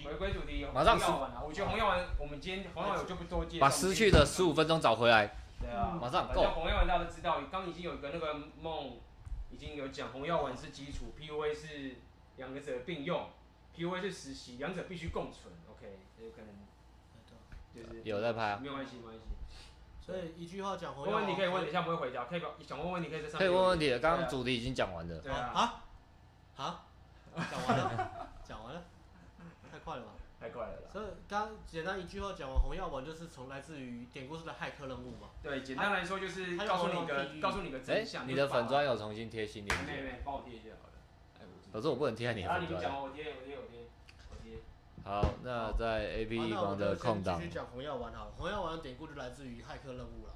题，回归主题，马上红药丸啊！我觉得红药丸，我们今天红药丸我就不多介绍。把失去的十五分钟找回来。对啊，马上反正红药丸大家都知道，刚已经有一个那个梦，已经有讲红药丸是基础，PUA 是两个者并用，PUA 是实习，两者必须共存。OK，有可能就是有在拍啊，没有关系，没关系。所以一句话讲红药丸。问问题可以问，等一下不会回答，可以想问问题可以在上面。可以问问题，刚刚主题已经讲完了。对啊。啊？啊？讲完了？讲完了？太快了吧？太快了啦。所以刚简单一句话讲完，红药丸就是从来自于典故式的骇客任务嘛。对，简单来说就是告诉你个告诉你个真相。你的粉砖有重新贴新链接？没没，帮我贴一下好了。可是我不能贴在你的粉砖。啊，你讲我贴，我贴，我贴，我贴。好，那在 A P 一方的空档。继续讲红药丸好了，红药丸的典故就来自于骇客任务了。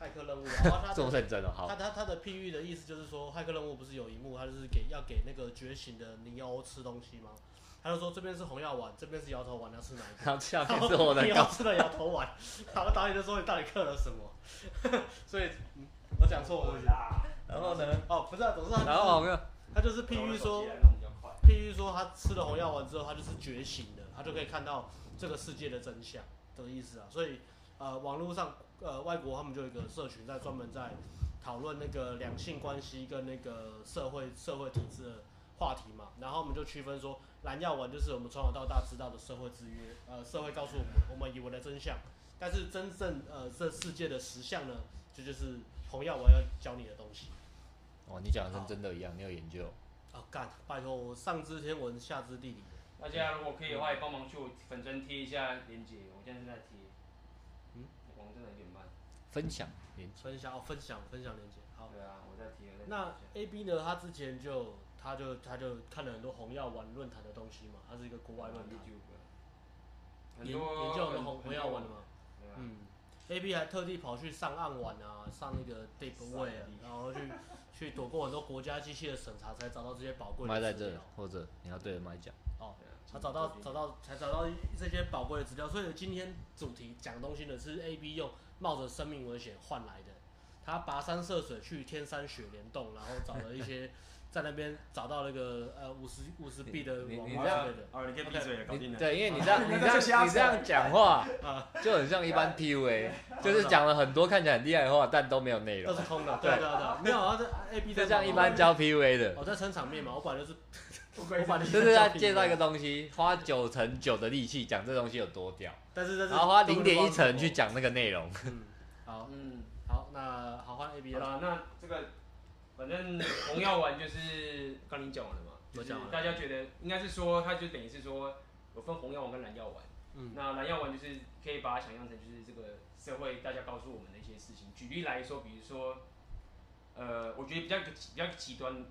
骇客任务，然后他这么认真哦，好。他他他的譬喻的意思就是说，骇客任务不是有一幕，他就是给要给那个觉醒的尼欧吃东西吗？他就说这边是红药丸，这边是摇头丸，要吃哪一个？然后下面是我的。你要吃了摇头丸，然后导演就说你到底刻了什么？所以，我讲错了。然后呢？哦，不是，啊总之他然后他就是譬喻说，譬喻说他吃了红药丸之后，他就是觉醒的，他就可以看到这个世界的真相这个意思啊。所以，呃，网络上呃外国他们就有一个社群在专门在讨论那个两性关系跟那个社会社会体制的话题嘛，然后我们就区分说。蓝药丸就是我们从小到大知道的社会制约，呃，社会告诉我们我们以为的真相，但是真正呃这世界的实相呢，这就，就是红药丸要教你的东西。哦，你讲的跟真的一样，你有研究？啊，干，拜托我上知天文下知地理。大家如果可以的话，也帮忙去我粉专贴一下链接，我现在正在贴。嗯，网真的有点慢。分享链接。分享哦，分享分享链接。好。对啊，我在贴。那 A B 呢？他之前就。他就他就看了很多红药丸论坛的东西嘛，他是一个国外论坛，研研究很多红红药丸的嘛，嗯，A B 还特地跑去上暗网啊，上那个 Deep Web，然后去 去躲过很多国家机器的审查，才找到这些宝贵的资料。麦在这，或者你要对着麦讲。哦，他找到找到才找到这些宝贵的资料，所以今天主题讲东西呢是 A B 用冒着生命危险换来的，他跋山涉水去天山雪莲洞，然后找了一些。在那边找到那个呃五十五十币的网红之类的，哦，你可以闭嘴了，搞定了。对，因为你 这样你这样 你这样讲话啊，就很像一般 PUA，就是讲了很多看起来很厉害的话，但都没有内容。都是空的，对。对对，没有啊，这 A B 就像一般教 PUA 的。我在撑场面嘛，我本来就是，就是在介绍一个东西，花九成九的力气讲这东西有多屌，但是然后花零点一成去讲那个内容。嗯，好，嗯，好，那好换 A B 了，那这个。反正红药丸就是刚你讲完了嘛，就是大家觉得应该是说，它就等于是说有分红药丸跟蓝药丸。嗯，那蓝药丸就是可以把它想象成就是这个社会大家告诉我们的一些事情。举例来说，比如说，呃，我觉得比较比较极端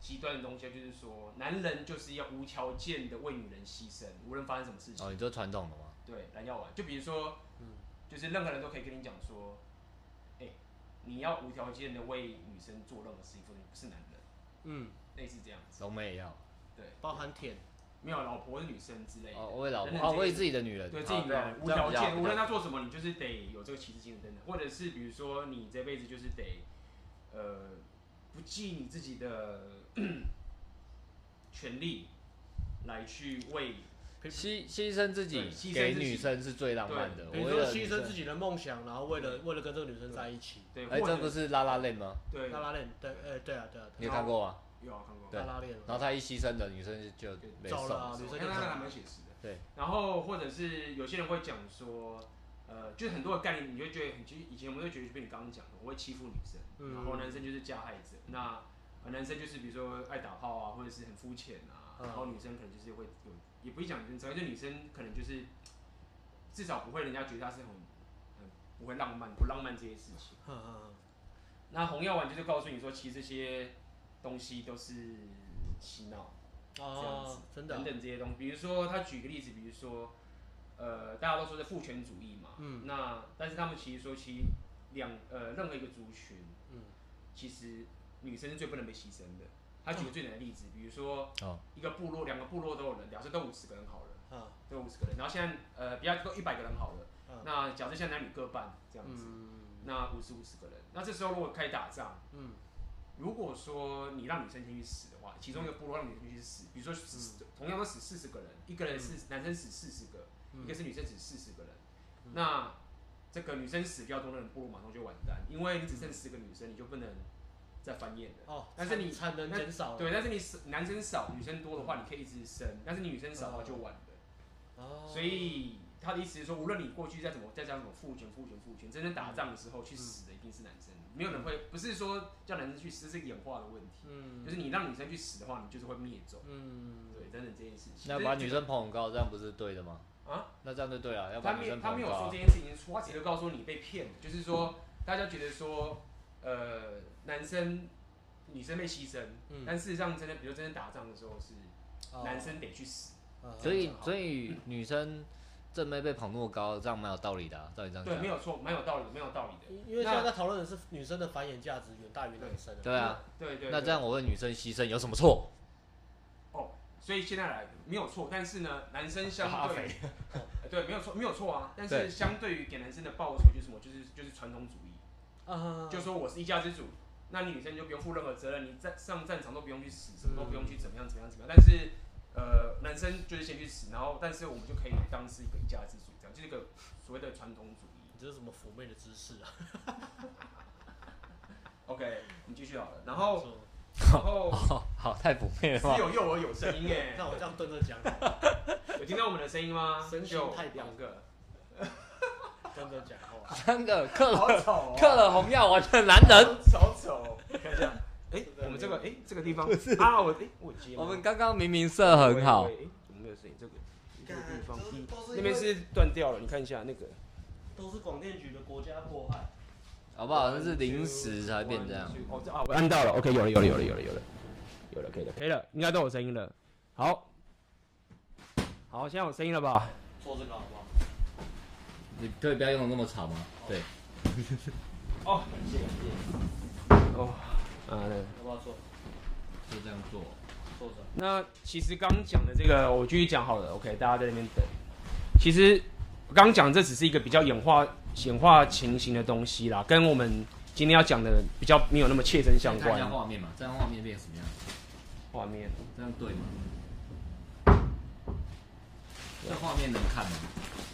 极端的东西就是说，男人就是要无条件的为女人牺牲，无论发生什么事情。哦，你这传统的吗？对，蓝药丸就比如说，嗯，就是任何人都可以跟你讲说。你要无条件的为女生做任何事情，说你不是男人，嗯，类似这样子。龙妹也要，对，包含舔，没有老婆是女生之类的。哦，为老婆，哦，为自己的女人，对自己的无条件，无论她做什么，你就是得有这个骑士精神等等，或者是比如说你这辈子就是得，呃，不计你自己的 权利来去为。牺牺牲自己给女生是最浪漫的。比如说牺牲自己的梦想，然后为了为了跟这个女生在一起。对，哎，这不是拉拉链吗？对，拉拉链，对，哎，对啊，对啊。你有看过吗？有看过。拉拉链。然后他一牺牲的女生就走了，女生就还蛮写实的。对。然后或者是有些人会讲说，呃，就很多的概念，你会觉得很，其实以前我们会觉得，就被你刚刚讲的，我会欺负女生，然后男生就是加害者。那男生就是比如说爱打炮啊，或者是很肤浅啊，然后女生可能就是会有。也不会讲女生，就女生可能就是至少不会人家觉得她是很很不会浪漫，不浪漫这些事情。那红药丸就是告诉你说，其实这些东西都是洗脑，这样子，真的等等这些东西。比如说他举个例子，比如说呃大家都说是父权主义嘛，嗯，那但是他们其实说其实两呃任何一个族群，嗯，其实女生是最不能被牺牲的。他举个最简单的例子，比如说，一个部落，两个部落都有人，假设都五十个人好了，都五十个人，然后现在呃，比较都一百个人好了，那假设现在男女各半这样子，那五十五十个人，那这时候如果开始打仗，如果说你让女生先去死的话，其中一个部落让女生去死，比如说死、嗯、同样都死四十个人，一个人是男生死四十个，嗯、一个是女生死四十个人，嗯、那这个女生死掉多的人，部落马上就完蛋，因为你只剩十个女生，你就不能再繁衍的。哦，但是你产能减少，对，但是你男生少，女生多的话，你可以一直生，但是你女生少的话就晚了。哦，所以。他的意思是说，无论你过去再怎么再讲什么父权、父权、父权，真正打仗的时候去死的一定是男生，没有人会，不是说叫男生去死，是演化的问题。嗯，就是你让女生去死的话，你就是会灭种。嗯，对，等等这件事情。那把女生捧很高，这样不是对的吗？啊，那这样就对了。要把女生捧高。他没有说这件事情，他只是告诉你被骗，就是说大家觉得说，呃，男生女生被牺牲，嗯但事实上真的，比如真正打仗的时候是男生得去死。所以，所以女生。正妹被捧那么高，这样蛮有道理的、啊，照你这样讲。对，没有错，蛮有道理的，没有道理的。因为现在在讨论的是女生的繁衍价值远大于男生。对啊，对对，对。那这样我问女生牺牲有什么错？哦，所以现在来没有错，但是呢，男生相对 对，没有错，没有错啊。但是相对于给男生的报酬就是什么？就是就是传统主义。啊。就说我是一家之主，那你女生就不用负任何责任，你在上战场都不用去死，什么都不用去怎么样怎么样怎么样。但是。呃，男生就是先去死，然后但是我们就可以当是一个一家之主，这样就是一个所谓的传统主义。你这是什么妩媚的姿势啊？OK，你继续好了。然后，然后，好，好，太妩媚了。只有幼儿有声音耶，那我这样蹲着讲，有听到我们的声音吗？声音太两个，蹲着讲话，三个克了克了红药丸的男人，好丑，看一下。哎，我们这个哎，这个地方啊，我哎，我接。我们刚刚明明射很好。哎，怎么没有声音？这个这个地方，那边是断掉了。你看一下那个，都是广电局的国家迫害，好不好？那是临时才变这样。哦，这啊，我按到了。OK，有了，有了，有了，有了，有了，有了，可以了，可以了，应该都有声音了。好，好，现在有声音了吧？做这个好不好？你可以不要用的那么吵吗？对。哦，谢谢。哦。啊，对，要不要做？就这样做，坐着。那其实刚讲的这个，我继续讲好了。OK，大家在那边等。其实我刚讲这只是一个比较演化、显化情形的东西啦，跟我们今天要讲的比较没有那么切身相关。看一下画面嘛，这样画面变什么样？画面，这样对吗？这画面能看吗？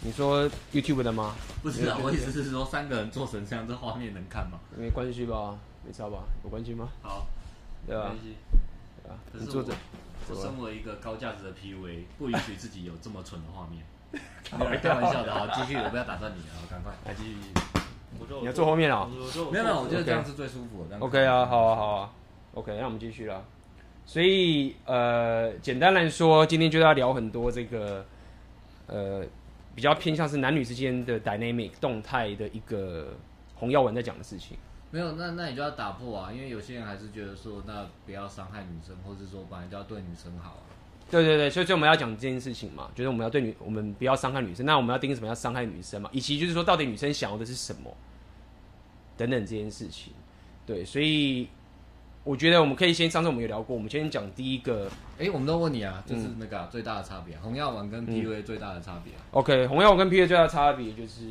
你说 YouTube 的吗？不是啊，我意思是说三个人做成这样，这画面能看吗？没关系吧。没差吧？有关系吗？好，对吧？你坐着。我身为一个高价值的 PUA，不允许自己有这么蠢的画面。开玩笑的，啊，继续，我不要打断你了，好，赶快来继续。你要坐后面啊？没有没有，我觉得这样是最舒服的。OK 啊，好啊，好啊。OK，那我们继续了。所以呃，简单来说，今天就要聊很多这个呃，比较偏向是男女之间的 dynamic 动态的一个红耀文在讲的事情。没有，那那你就要打破啊，因为有些人还是觉得说，那不要伤害女生，或者说本来就要对女生好啊。对对对，所以所以我们要讲这件事情嘛，就是我们要对女，我们不要伤害女生。那我们要定义什么要伤害女生嘛？以及就是说，到底女生想要的是什么？等等这件事情。对，所以我觉得我们可以先，上次我们有聊过，我们先讲第一个。哎，我们都问你啊，就是那个、啊嗯、最大的差别、啊，红药丸跟 PUA 最大的差别。OK，红药丸跟 PUA 最大的差别就是，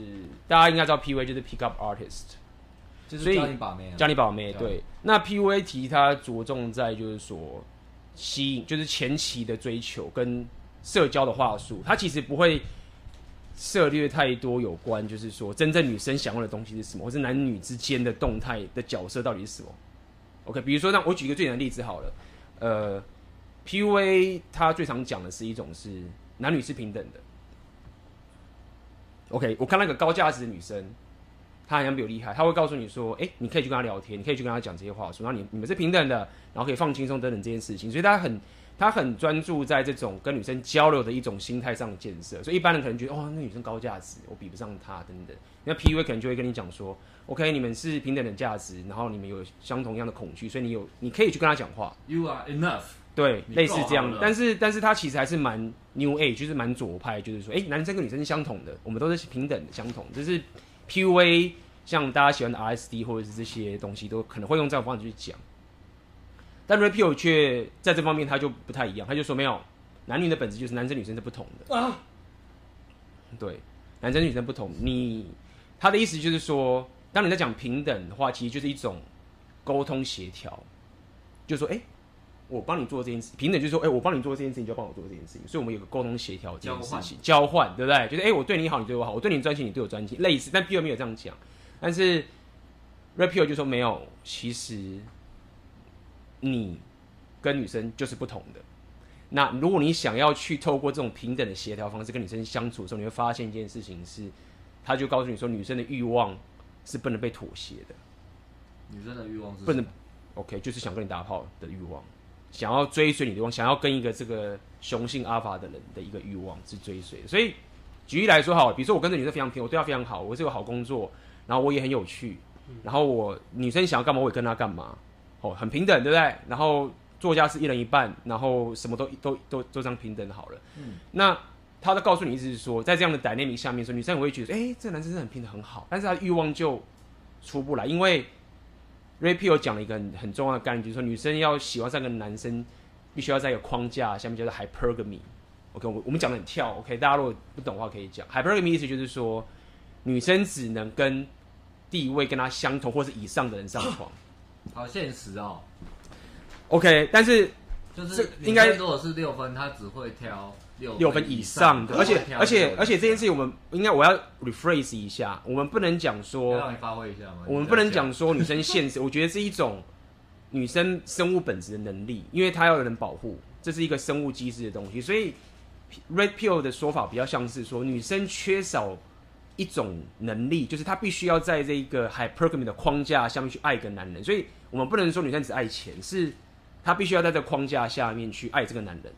大家应该知道 PUA 就是 Pick Up Artist。就是教你把妹、啊，教你把妹，对。那 PUA 题它着重在就是说吸引，就是前期的追求跟社交的话术，它其实不会涉猎太多有关，就是说真正女生想要的东西是什么，或是男女之间的动态的角色到底是什么。OK，比如说，那我举一个最简单的例子好了，呃，PUA 他最常讲的是一种是男女是平等的。OK，我看那个高价值的女生。她好像比我厉害，她会告诉你说：“哎、你可以去跟她聊天，你可以去跟她讲这些话说，那你你们是平等的，然后可以放轻松等等这件事情。”所以大家很他很专注在这种跟女生交流的一种心态上的建设。所以一般人可能觉得：“哦，那女生高价值，我比不上她等等。”那 PUA 可能就会跟你讲说：“OK，你们是平等的价值，然后你们有相同样的恐惧，所以你有你可以去跟他讲话。”You are enough。对，类似这样的。但是但是他其实还是蛮 New Age，就是蛮左派，就是说：“哎、欸，男生跟女生是相同的，我们都是平等的，相同。”就是 PUA。像大家喜欢的 RSD 或者是这些东西，都可能会用这种方式去讲。但 Rapio 却在这方面他就不太一样，他就说没有，男女的本质就是男生女生是不同的。啊，对，男生女生不同。你他的意思就是说，当你在讲平等的话，其实就是一种沟通协调。就说，哎、欸，我帮你做这件事，平等就是说，哎、欸，我帮你做这件事情，就帮我做这件事情，所以我们有个沟通协调这件事情，交换，对不对？就是，哎、欸，我对你好，你对我好，我对你专情，你对我专情，类似，但 Pure 没有这样讲，但是 Red Pill 就说没有，其实你跟女生就是不同的。那如果你想要去透过这种平等的协调方式跟女生相处的时候，你会发现一件事情是，他就告诉你说，女生的欲望是不能被妥协的。女生的欲望是不能，OK，就是想跟你打炮的欲望，想要追随你的欲望，想要跟一个这个雄性阿法的人的一个欲望是追随。所以举例来说，好，比如说我跟这女生非常平，我对她非常好，我是有好工作，然后我也很有趣，然后我女生想要干嘛，我也跟她干嘛，哦，很平等，对不对？然后。作家是一人一半，然后什么都都都都这样平等好了。嗯，那他都告诉你，意思是说，在这样的 dynamic 下面说，女生也会觉得，哎、欸，这个男生是很平的很好，但是他的欲望就出不来，因为 Ray Piel 讲了一个很很重要的概念，就是说，女生要喜欢上一个男生，必须要在一个框架下面叫做 hypergamy。OK，我我们讲的很跳，OK，大家如果不懂的话可以讲 hypergamy 意思就是说，女生只能跟地位跟她相同或是以上的人上床，好现实哦。OK，但是就是应该如果是六分，他只会挑六六分以上的，而且而且而且这件事情我们应该我要 rephrase 一下，我们不能讲说让你发挥一下嘛，我们不能讲说女生 现实，我觉得是一种女生生物本质的能力，因为她要有人保护，这是一个生物机制的东西，所以 Red Pill 的说法比较像是说女生缺少一种能力，就是她必须要在这个 hypergamy 的框架下面去爱一个男人，所以我们不能说女生只爱钱是。她必须要在这个框架下面去爱这个男人，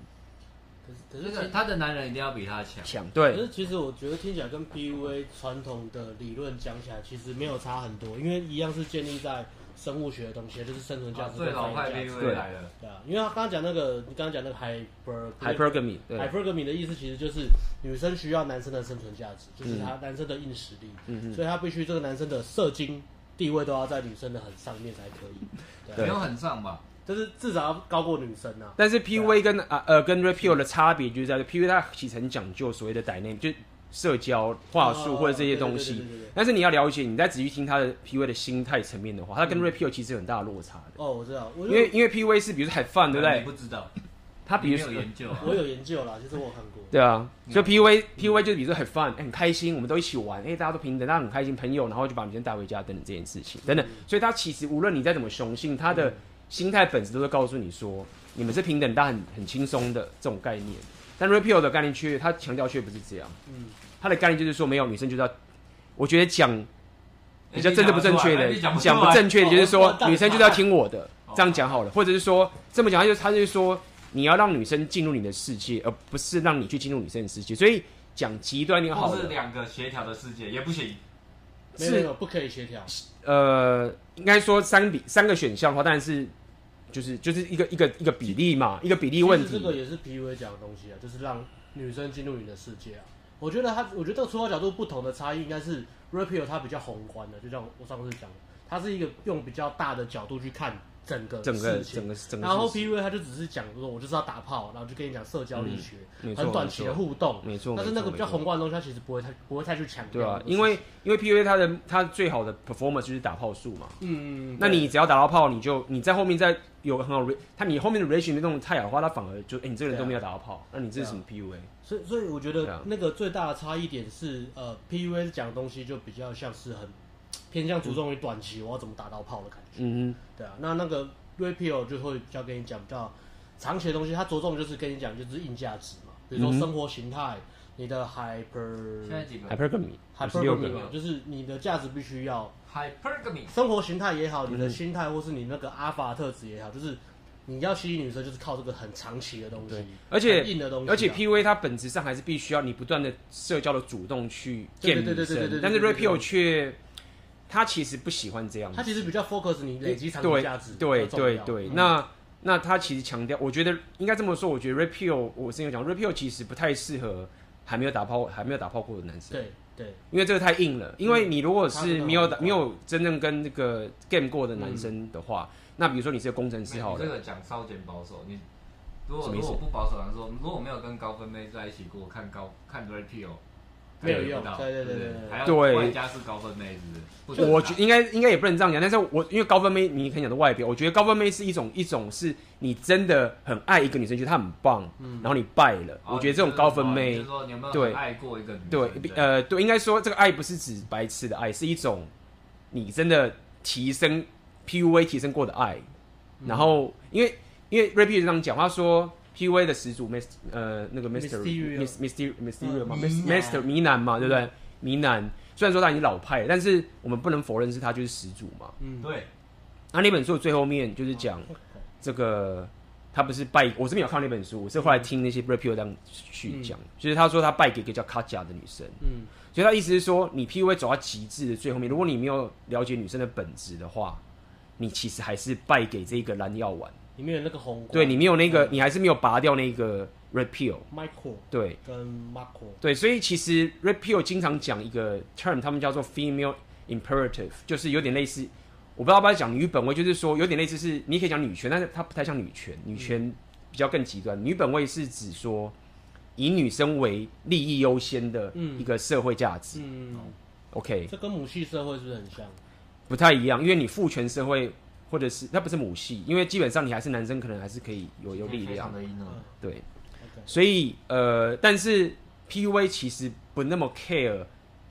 可是可是他的男人一定要比他强强对。可是其实我觉得听起来跟 PUA 传统的理论讲起来其实没有差很多，因为一样是建立在生物学的东西，就是生存价值。最老派 PUA 来了。对啊，因为他刚刚讲那个，你刚刚讲那个 hyper hypergamy hypergamy 的意思其实就是女生需要男生的生存价值，就是他男生的硬实力，嗯嗯，所以他必须这个男生的射精地位都要在女生的很上面才可以，没有很上吧？就是至少要高过女生啊，但是 PUA 跟啊呃跟 Red Pill 的差别就是在于 PUA 它其实很讲究所谓的 dynamic，就社交话术或者这些东西。但是你要了解，你再仔细听他的 PUA 的心态层面的话，他跟 Pill 其实有很大的落差的。哦，我知道，因为因为 PUA 是比如说 have fun，对不对？不知道，他比如说有研究，我有研究啦，其实我看过。对啊，所以 PUA PUA 就是比如说 have fun，很开心，我们都一起玩，哎，大家都平等，大家很开心，朋友，然后就把女生带回家等等这件事情等等。所以他其实无论你再怎么雄性，他的心态本质都是告诉你说，你们是平等但很很轻松的这种概念。但 Pill 的概念却，他强调却不是这样。嗯，他的概念就是说，没有女生就是要，我觉得讲比较政治不正确的，讲不，正确的就是说，女生就是要听我的，这样讲好了。或者是说这么讲，他就他就是说，你要让女生进入你的世界，而不是让你去进入女生的世界。所以讲极端点好，是两个协调的世界也不行。是没有不可以协调。呃，应该说三比三个选项的话，当然是就是就是一个一个一个比例嘛，一个比例问题。这个也是 PUA 讲的东西啊，就是让女生进入你的世界啊。我觉得他，我觉得这个出发角度不同的差异，应该是 Red Pill 它比较宏观的，就像我上次讲的，它是一个用比较大的角度去看。整个整个整个整个，然后 PUA 他就只是讲说，我就是要打炮，然后就跟你讲社交力学，很短期的互动，没错。但是那个比较宏观的东西，他其实不会太不会太去强调。对啊，因为因为 PUA 它的它最好的 performance 就是打炮数嘛。嗯，那你只要打到炮，你就你在后面再有个很好 re，他你后面的 relation 那种太好的话，他反而就哎，你这个人都没有打到炮，那你这是什么 PUA？所以所以我觉得那个最大的差异点是，呃，PUA 讲的东西就比较像是很偏向注重于短期，我要怎么打到炮的感觉。嗯嗯，对啊，那那个。Pill 就会比较跟你讲比较长期的东西，它着重就是跟你讲就是硬价值嘛，比如说生活形态，你的 hyper hypergamy，hypergamy 就是你的价值必须要 hypergamy，生活形态也好，你的心态或是你那个阿法特质也好，就是你要吸引女生就是靠这个很长期的东西，而且硬的东西，而且 PUA 它本质上还是必须要你不断的社交的主动去见女生，但是 Pill 却。他其实不喜欢这样子，他其实比较 focus 你累积长期价值，对对对。那那他其实强调，我觉得应该这么说，我觉得 repeal 我之前有讲 repeal 其实不太适合还没有打炮还没有打炮过的男生，对对，因为这个太硬了。因为你如果是没有打没有真正跟那个 game 过的男生的话，那比如说你是个工程师，好，这个讲稍减保守。你如果如果不保守来说，如果没有跟高分妹在一起过，看高看 Red Pill。没有用，对对对对对，对，外加是高分妹是不是？我觉应该应该也不能这样讲，但是我因为高分妹，你可以讲的外表，我觉得高分妹是一种一种是你真的很爱一个女生，觉得她很棒，嗯，然后你败了，我觉得这种高分妹，对，爱过一个女生，对，呃，对，应该说这个爱不是指白痴的爱，是一种你真的提升 PUA 提升过的爱，然后因为因为 P 这样讲，他说。PUA 的始祖 Mist 呃那个 Mr，Mysterio，Mysterio 嘛，Mr 迷男嘛，对不对？迷男虽然说他已经老派，但是我们不能否认是他就是始祖嘛。嗯，对。那那本书的最后面就是讲这个，他不是败，我是没有看那本书，我是后来听那些 Rapper 这样去讲，就是他说他败给一个叫卡贾的女生。嗯，所以他意思是说，你 PUA 走到极致的最后面，如果你没有了解女生的本质的话，你其实还是败给这个蓝药丸。里面有那个红，对，你没有那个，你还是没有拔掉那个 red pill，Michael，对，跟 Marco，对，所以其实 red pill 经常讲一个 term，他们叫做 female imperative，就是有点类似，我不知道要不要讲女本位，就是说有点类似是，你可以讲女权，但是它不太像女权，女权比较更极端，嗯、女本位是指说以女生为利益优先的一个社会价值，嗯，OK，这跟母系社会是不是很像？不太一样，因为你父权社会。或者是那不是母系，因为基本上你还是男生，可能还是可以有有力量。的。对，所以呃，但是 PUA 其实不那么 care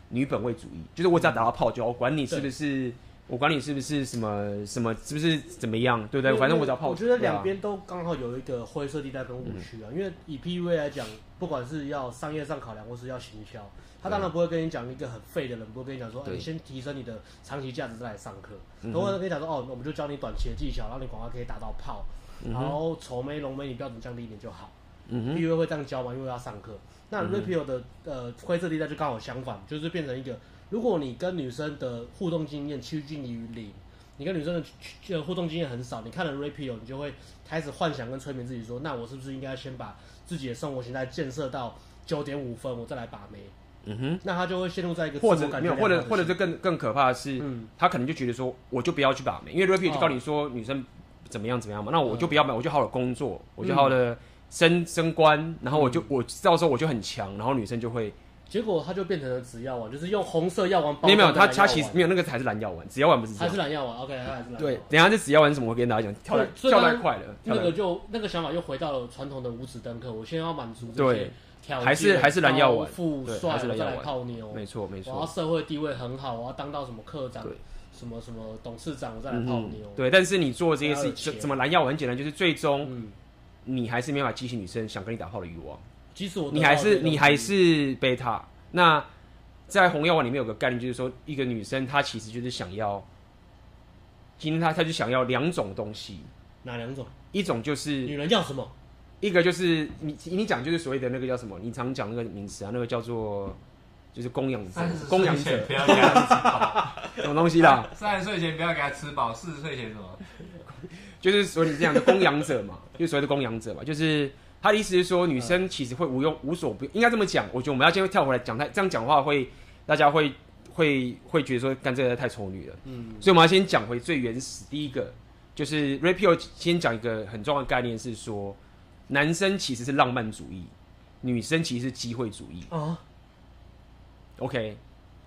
女本位主义，就是我只要打到炮就好，我管你是不是，我管你是不是什么什么，是不是怎么样，对不对？反正我只要泡。我觉得两边都刚好有一个灰色地带跟误区啊，因为以 PUA 来讲，不管是要商业上考量，或是要行销。他当然不会跟你讲一个很废的人，不会跟你讲说，你先提升你的长期价值再来上课。都会跟你讲说，哦，我们就教你短期的技巧，让你广告可以打到泡，然后丑眉浓眉你标准降低一点就好。嗯 PUA 会这样教嘛，因为要上课。那 r e p e a l 的呃灰色地带就刚好相反，就是变成一个，如果你跟女生的互动经验趋近于零，你跟女生的互动经验很少，你看了 Rapio，你就会开始幻想跟催眠自己说，那我是不是应该先把自己的生活形态建设到九点五分，我再来把妹。嗯哼，那他就会陷入在一个或者没有，或者或者就更更可怕的是，嗯、他可能就觉得说，我就不要去把妹，因为 Rapio 就告诉你说女生怎么样怎么样嘛，哦、那我就不要买，我就好好工作，嗯、我就好好的升升官，然后我就、嗯、我到时候我就很强，然后女生就会，结果他就变成了紫药丸，就是用红色药丸包。没有没有，他他其实没有那个才是蓝药丸，紫药丸不是。还是蓝药丸，OK，还是蓝。对，等下这紫药丸是什么？我跟大家讲，跳跳太快了，那个就那个想法又回到了传统的五指登科，我先要满足这些。对。还是还是蓝药丸，富帅再来泡妞，没错没错。我要社会地位很好，我要当到什么科长，什么什么董事长，我再来泡妞。对，但是你做这些事情，怎么蓝药丸很简单，就是最终，你还是没法激起女生想跟你打炮的欲望。即使我，你还是你还是贝塔。那在红药丸里面有个概念，就是说一个女生她其实就是想要，今天她她就想要两种东西。哪两种？一种就是女人叫什么？一个就是你你讲就是所谓的那个叫什么？你常讲那个名词啊，那个叫做就是供养者，供养者不要给他吃饱，什么东西啦？三十岁前不要给他吃饱，四十岁前什么？就是所谓这样的供养者嘛，就是所谓的供养者嘛，就是他的意思是说，女生其实会无用无所不应该这么讲。我觉得我们要先跳回来讲，太这样讲话会大家会会会觉得说干这个太丑女了。嗯，所以我们要先讲回最原始，第一个就是 Rapio 先讲一个很重要的概念是说。男生其实是浪漫主义，女生其实是机会主义。哦，OK，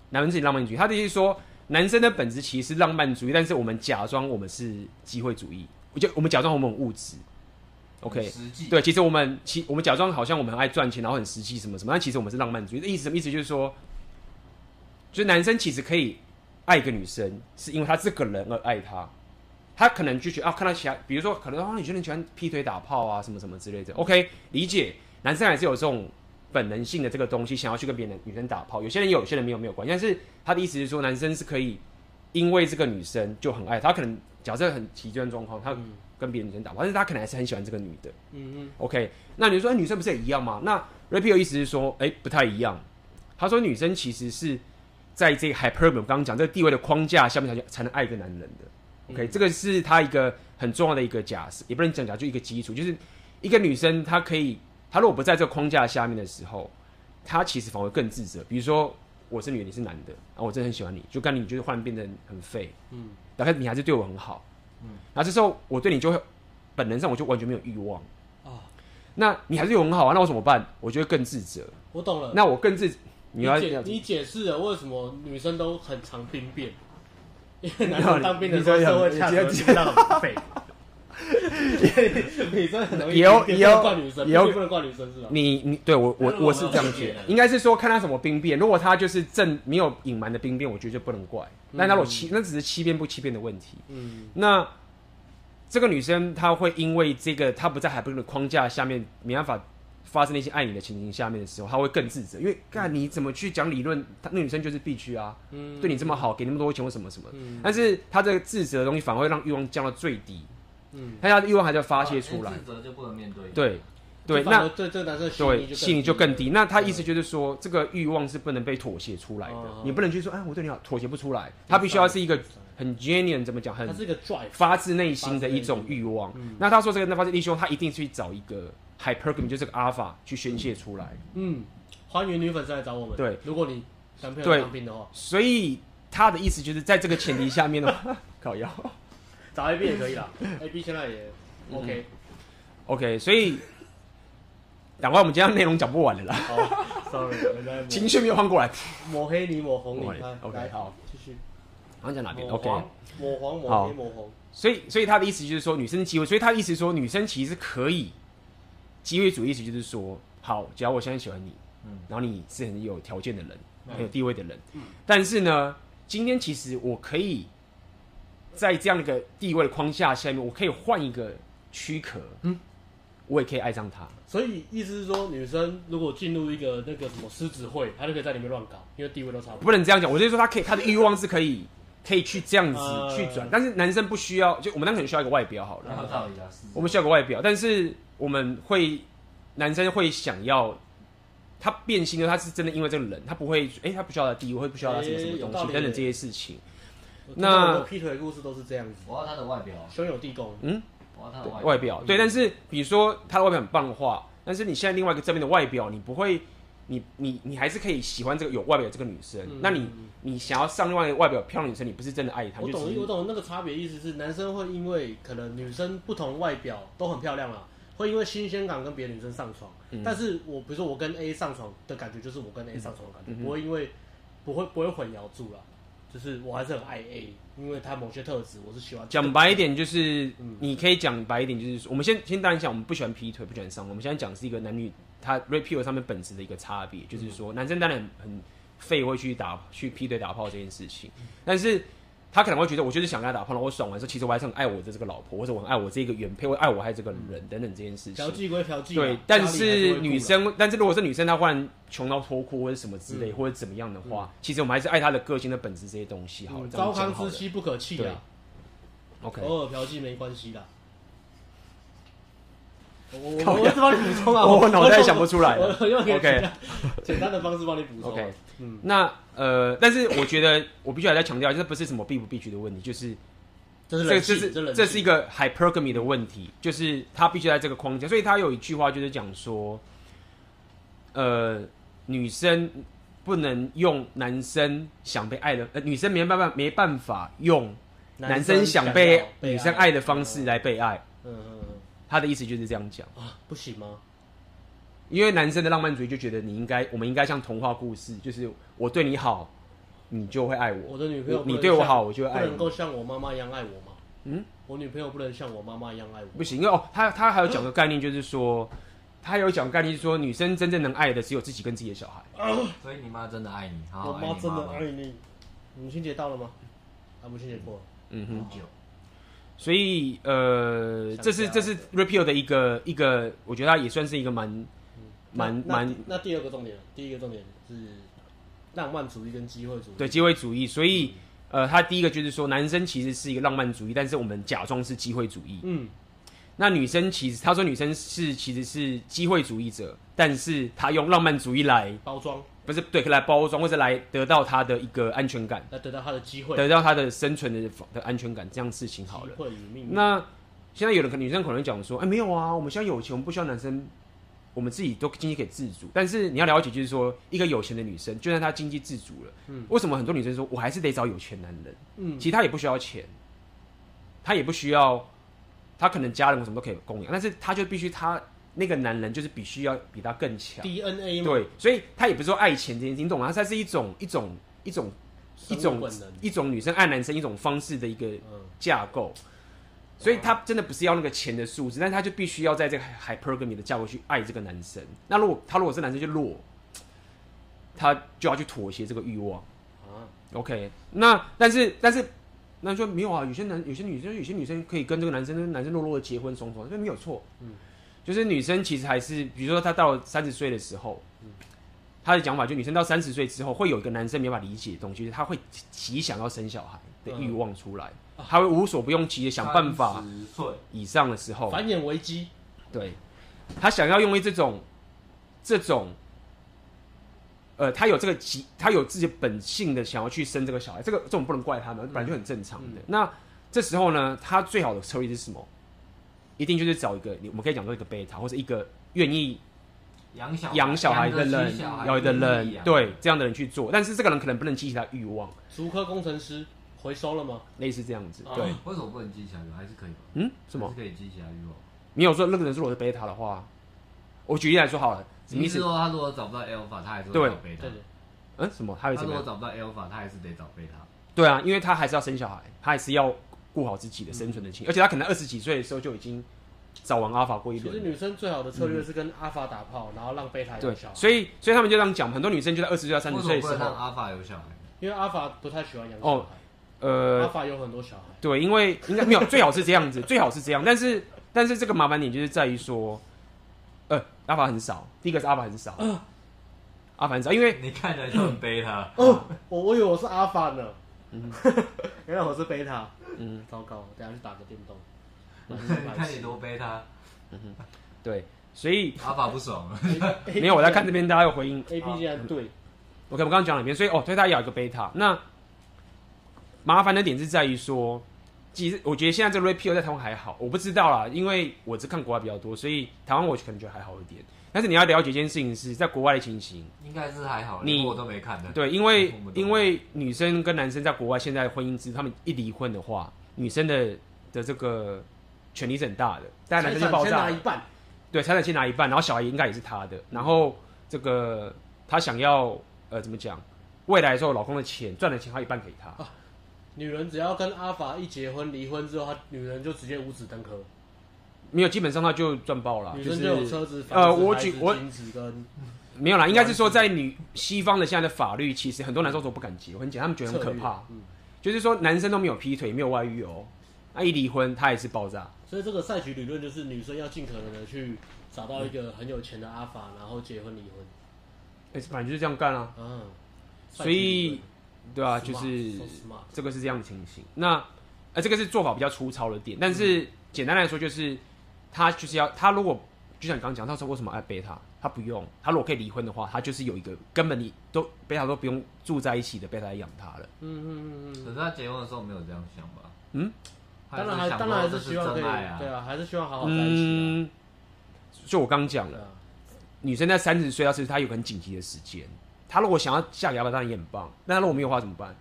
男生自己浪漫主义，他的意思是说，男生的本质其实是浪漫主义，但是我们假装我们是机会主义，我就我们假装我们很物质。OK，对，其实我们其我们假装好像我们很爱赚钱，然后很实际什么什么，但其实我们是浪漫主义。意思什么意思？就是说，就是男生其实可以爱一个女生，是因为他这个人而爱她。他可能就觉得啊，看到其他，比如说可能啊，你觉得你喜欢劈腿打炮啊，什么什么之类的。OK，理解，男生还是有这种本能性的这个东西，想要去跟别的女生打炮。有些人有，有些人没有，没有关系。但是他的意思是说，男生是可以因为这个女生就很爱她。他可能假设很极端状况，他跟别的女生打炮，但是他可能还是很喜欢这个女的。嗯嗯。OK，那你说女生不是也一样吗？那 Rapio 的意思是说，哎、欸，不太一样。他说女生其实是在这个 hyperbole 刚刚讲这个地位的框架下面才才能爱一个男人的。OK，、嗯、这个是他一个很重要的一个假设，也不能讲假，就一个基础，就是一个女生她可以，她如果不在这个框架下面的时候，她其实反而更自责。比如说我是女的，你是男的，啊，我真的很喜欢你，就跟你就是忽然变得很废，嗯，然后你还是对我很好，嗯，然后这时候我对你就会本能上我就完全没有欲望，啊，那你还是有很好啊，那我怎么办？我就会更自责。我懂了。那我更自，你要解你解释了为什么女生都很常兵变，因为男生当兵的时候社会价值基本上很废。女生很容易有有怪女生，有不能怪女生是吧？你你对我我我是这样觉得，应该是说看他什么兵变。如果他就是正没有隐瞒的兵变，我觉得就不能怪。那他如果欺，那只是欺骗不欺骗的问题。嗯，那这个女生她会因为这个她不在海边的框架下面，没办法发生那些爱你的情形下面的时候，她会更自责，因为看你怎么去讲理论？她那女生就是必须啊，嗯，对你这么好，给那么多钱或什么什么。嗯，但是她这个自责的东西反而会让欲望降到最低。嗯，他家的欲望还在发泄出来，自责就不能面对。对，对，那对这个男生对心理就更低。那他意思就是说，这个欲望是不能被妥协出来的。你不能去说，哎，我对你好，妥协不出来。他必须要是一个很 genuine，怎么讲？很，发自内心的一种欲望。那他说这个，那发自内心，他一定去找一个 hypergamy，就是这个 alpha 去宣泄出来。嗯，欢迎女粉丝来找我们。对，如果你男朋友当兵的话，所以他的意思就是在这个前提下面的话，靠腰，找 A B 也可以啦，A B 现在也。OK，OK，、okay. okay, 所以，难怪我们今天内容讲不完了啦。好，Sorry，情绪没有换过来，抹黑你，抹红你。OK，好，继续。好像讲哪边？OK，抹黄、抹黑、抹红。所以，所以他的意思就是说，女生机会。所以他的意思是说，女生其实可以机会主义，意思就是说，好，只要我现在喜欢你，嗯，然后你是很有条件的人，很有地位的人，嗯，但是呢，今天其实我可以在这样的一个地位的框架下面，我可以换一个。躯壳，嗯，我也可以爱上他。所以意思是说，女生如果进入一个那个什么狮子会，她就可以在里面乱搞，因为地位都差不多。不能这样讲，我就是说，她可以，她的欲望是可以，可以去这样子去转。但是男生不需要，就我们当然需要一个外表好了。我们需要个外表，但是我们会，男生会想要他变心了，他是真的因为这个人，他不会，哎，他不需要他的地位，会不需要他什么什么东西等等这些事情。那劈腿的故事都是这样子。我要他的外表，兄友弟恭，嗯。我要他的外表对，但是比如说他的外表很棒的话，但是你现在另外一个正面的外表，你不会，你你你还是可以喜欢这个有外表这个女生。那你你想要上另外一个外表漂亮女生，你不是真的爱她。我懂，我懂那个差别意思是，男生会因为可能女生不同外表都很漂亮啊，会因为新鲜感跟别的女生上床。但是我比如说我跟 A 上床的感觉，就是我跟 A 上床的感觉，不会因为不会不会混淆住了。就是我还是很爱 A，因为他某些特质我是喜欢。讲白一点，就是你可以讲白一点，就是我们先先当然讲，我们不喜欢劈腿，不喜欢伤。我们现在讲是一个男女他 repeal 上面本质的一个差别，就是说男生当然很废，会去打去劈腿打炮这件事情，但是。他可能会觉得，我就是想跟他打炮，然后我爽完之后，其实我还是很爱我的这个老婆，或者我很爱我这个原配，或爱我爱这个人等等这件事情。嫖妓归嫖妓，对。但是女生，但是如果是女生，她忽然穷到脱裤或者什么之类，或者怎么样的话，其实我们还是爱她的个性的本质这些东西。好，糟糠之妻不可弃啊。OK，偶尔嫖妓没关系的。我我我是帮你补充啊，我脑袋想不出来。OK，简单的方式帮你补充。OK，嗯，那。呃，但是我觉得我必须还在强调，这不是什么必不必须的问题，就是这是这是这是一个 hypergamy 的问题，就是他必须在这个框架。所以他有一句话就是讲说，呃，女生不能用男生想被爱的，呃，女生没办法没办法用男生想被女生爱的方式来被爱。嗯嗯，他的意思就是这样讲啊，不行吗？因为男生的浪漫主义就觉得你应该，我们应该像童话故事，就是我对你好，你就会爱我。我的女朋友，你对我好，我就会爱你。不能够像我妈妈一样爱我吗？嗯，我女朋友不能像我妈妈一样爱我。不行，因为哦，他他还有讲个概念，就是说，他有讲概念，就是说，女生真正能爱的只有自己跟自己的小孩。所以你妈真的爱你，我妈真的爱你。母亲节到了吗？啊，母亲节过了。嗯哼。所以呃，这是这是 rapeo 的一个一个，我觉得他也算是一个蛮。蛮蛮，那第二个重点，第一个重点是浪漫主义跟机会主义。对，机会主义。所以，呃，他第一个就是说，男生其实是一个浪漫主义，但是我们假装是机会主义。嗯。那女生其实，他说女生是其实是机会主义者，但是他用浪漫主义来包装，不是对，来包装或者来得到他的一个安全感，来得到他的机会，得到他的生存的的安全感，这样事情好了。那现在有的女生可能讲说，哎，没有啊，我们现在有钱，我们不需要男生。我们自己都经济可以自主，但是你要了解，就是说，一个有钱的女生，就算她经济自主了，嗯，为什么很多女生说我还是得找有钱男人？嗯，其实她也不需要钱，她也不需要，她可能家人什么都可以供养，但是她就必须她那个男人就是必须要比她更强。DNA 嘛，对，所以她也不是说爱钱这件事，你懂吗？它是一种一种一种一种，一种女生爱男生一种方式的一个嗯，架构。所以他真的不是要那个钱的数字，但是他就必须要在这个 hypergamy 的架构去爱这个男生。那如果他如果是男生就弱，他就要去妥协这个欲望。啊，OK，那但是但是那说没有啊，有些男有些女生有些女生可以跟这个男生男生弱弱的结婚生活，这没有错。嗯，就是女生其实还是，比如说她到了三十岁的时候，她的讲法就女生到三十岁之后会有一个男生没办法理解的东西，就是她会极想要生小孩的欲望出来，她会无所不用其极的想办法。十岁以上的时候，繁衍危机，对，他想要用这种这种，呃，他有这个急，他有自己本性的想要去生这个小孩，这个这种不能怪他们，本来就很正常的。嗯那这时候呢，他最好的策略是什么？一定就是找一个，你我们可以讲做一个贝塔，或者一个愿意养小养小孩的人，养的人，对这样的人去做。但是这个人可能不能激起他欲望，足科工程师回收了吗？类似这样子。哦对，为什么不能激起来？还是可以吧？嗯，什么还？是可以激起来欲望。你有说那个人如果是贝塔的话，我举例来说好了，什么意思？你是说他如果找不到 alpha，他还是会对找贝塔对？对，嗯，什么？他会他怎么样？如果找不到 alpha，他还是得找贝塔。对啊，因为他还是要生小孩，他还是要顾好自己的生存的情，而且他可能二十几岁的时候就已经找完阿法过一轮了。其实女生最好的策略是跟阿法打炮，然后让贝塔有对小孩，，所以所以他们就这样讲，很多女生就在二十岁到三十岁的时候，能让阿法有小孩？因为阿法不太喜欢养小哦孩，阿呃，法有很多小孩，对，因为应该没有，最好是这样子，最好是这样，但是但是这个麻烦点就是在于说，呃，阿法很少，第一个是阿法很少，阿法很少，因为你看起来就很贝塔。哦，我我以为我是阿法呢，嗯。原来我是贝塔，嗯，糟糕，等下去打个电动。你看你多贝塔，对，所以 阿法不爽。了。没有我在看这边，大家有回应。A B 竟然对，OK，我刚刚讲了一遍，所以哦，推他也有一个贝塔。那麻烦的点是在于说，其实我觉得现在这个 repeal 在台湾还好，我不知道啦，因为我只看国外比较多，所以台湾我可能觉得还好一点。但是你要了解一件事情是，在国外的情形，应该是还好，你我都没看的。对，因为因为女生跟男生在国外现在婚姻制，他们一离婚的话，女生的的这个权利是很大的，但男生就爆炸了先拿一。半，对，财产先拿一半，然后小孩应该也是他的，然后这个他想要呃怎么讲，未来的时候老公的钱赚的钱他一半给他，女人只要跟阿法一结婚，离婚之后，她女人就直接五子登科，没有基本上她就赚爆了，就女生就有车子、呃房子孩子我举子跟没有啦，应该是说在女西方的现在的法律，其实很多男生都不敢结婚，讲他们觉得很可怕，嗯，就是说男生都没有劈腿，没有外遇哦，那一离婚他也是爆炸，所以这个赛局理论就是女生要尽可能的去找到一个很有钱的阿法，然后结婚离婚，哎、反正就是这样干啊，嗯，所以对啊，Smart，就是 so 这个是这样的情形。那呃，这个是做法比较粗糙的点，但是简单来说就是，他就是要他如果就像你刚刚讲，他说为什么爱贝塔，他不用，他如果可以离婚的话，他就是有一个根本你都贝塔都不用住在一起的贝塔来养他了。嗯嗯嗯嗯，可是他结婚的时候没有这样想吧？嗯，他当然还当然还是希望。对啊，还是希望好好在一起嗯，就我刚刚讲了，啊，女生在三十岁到四十，她有很紧急的时间，她如果想要嫁给他，当然也很棒。那他如果没有话怎么办？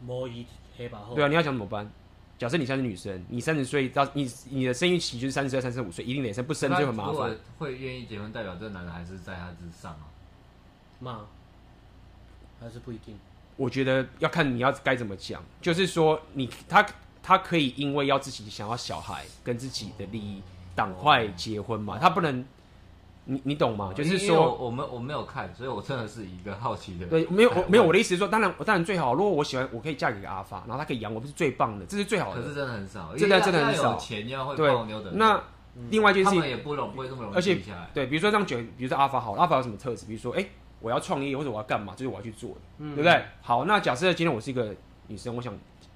摸一黑把后，对啊，你要想怎么办？假设你现在是女生，你三十岁到你你的生育期就是三十岁、三十五岁，一定得生，不生就很麻烦。。会愿意结婚，代表这个男的还是在他之上啊。骂，还是不一定，我觉得要看你要该怎么讲，就是说你他他可以因为要自己想要小孩跟自己的利益，赶快结婚嘛，他不能，你你懂吗？就是说，我们我没有看，所以我真的是一个好奇的。对，没有我没有我的意思是说，当然我当然最好，如果我喜欢，我可以嫁给个阿发，然后他可以养我，不是最棒的，这是最好的。可是真的很少，真的因为要真的很少钱要会对泡妞的。那另外一件事情他们，也不容不会这么容易而且。对，比如说这样举，比如说阿发好了，阿发有什么特质？比如说，哎、我要创业或者我要干嘛，这、就是我要去做的，嗯对不对？好，那假设今天我是一个女生，我想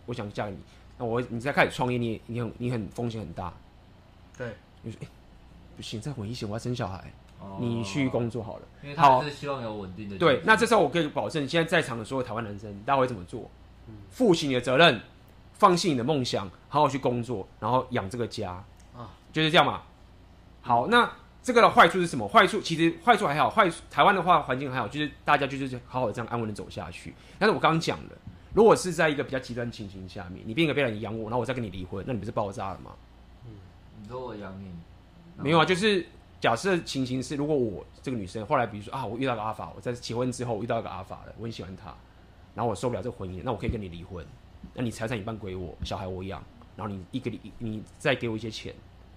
我想嫁给你，那我你在开始创业，你你很你很风险很大，对，你说哎、不行，这很危险，我要生小孩，哦你去工作好了。因为他还是希望有稳定的。对，那这时候我可以保证，现在在场的所有台湾男生，大家会怎么做？嗯负起你的责任，放弃你的梦想，好好去工作，然后养这个家啊，就是这样嘛。好，那这个的坏处是什么？坏处其实坏处还好，坏台湾的话环境还好，就是大家就是好好的这样安稳的走下去。但是我刚刚讲了，如果是在一个比较极端情形下面，你变一个别人养我，然后我再跟你离婚，那你不是爆炸了吗？嗯你说我养你，没有啊，就是假设情形是，如果我这个女生后来比如说啊，我遇到个阿法，我在结婚之后遇到一个阿法的，我很喜欢他，然后我受不了这婚姻，那我可以跟你离婚，那你财产一半归我，小孩我养，然后你一个你你再给我一些钱。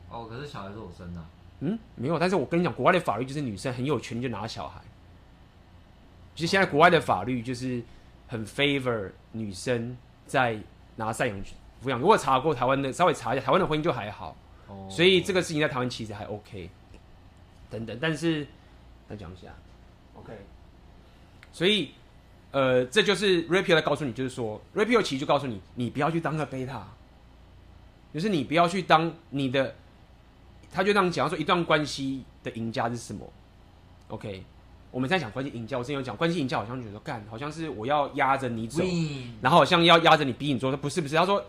哦，可是小孩是我生的。嗯，没有，但是我跟你讲，国外的法律就是女生很有权就拿小孩。其实现在国外的法律就是很 favor 女生在拿赡养抚养。如果查过台湾的，稍微查一下，台湾的婚姻就还好。哦。所以这个事情在台湾其实还 OK。等等，但是再讲一下，OK。所以，呃，这就是 Rapio 在告诉你，就是说 Rapio 其实就告诉你，你不要去当个贝塔，就是你不要去当你的。他就这样讲，说一段关系的赢家是什么？OK，我们在讲关系赢家，我之前有讲关系赢家，好像觉得干，好像是我要压着你走，然后好像要压着你逼你做，他不是不是，他说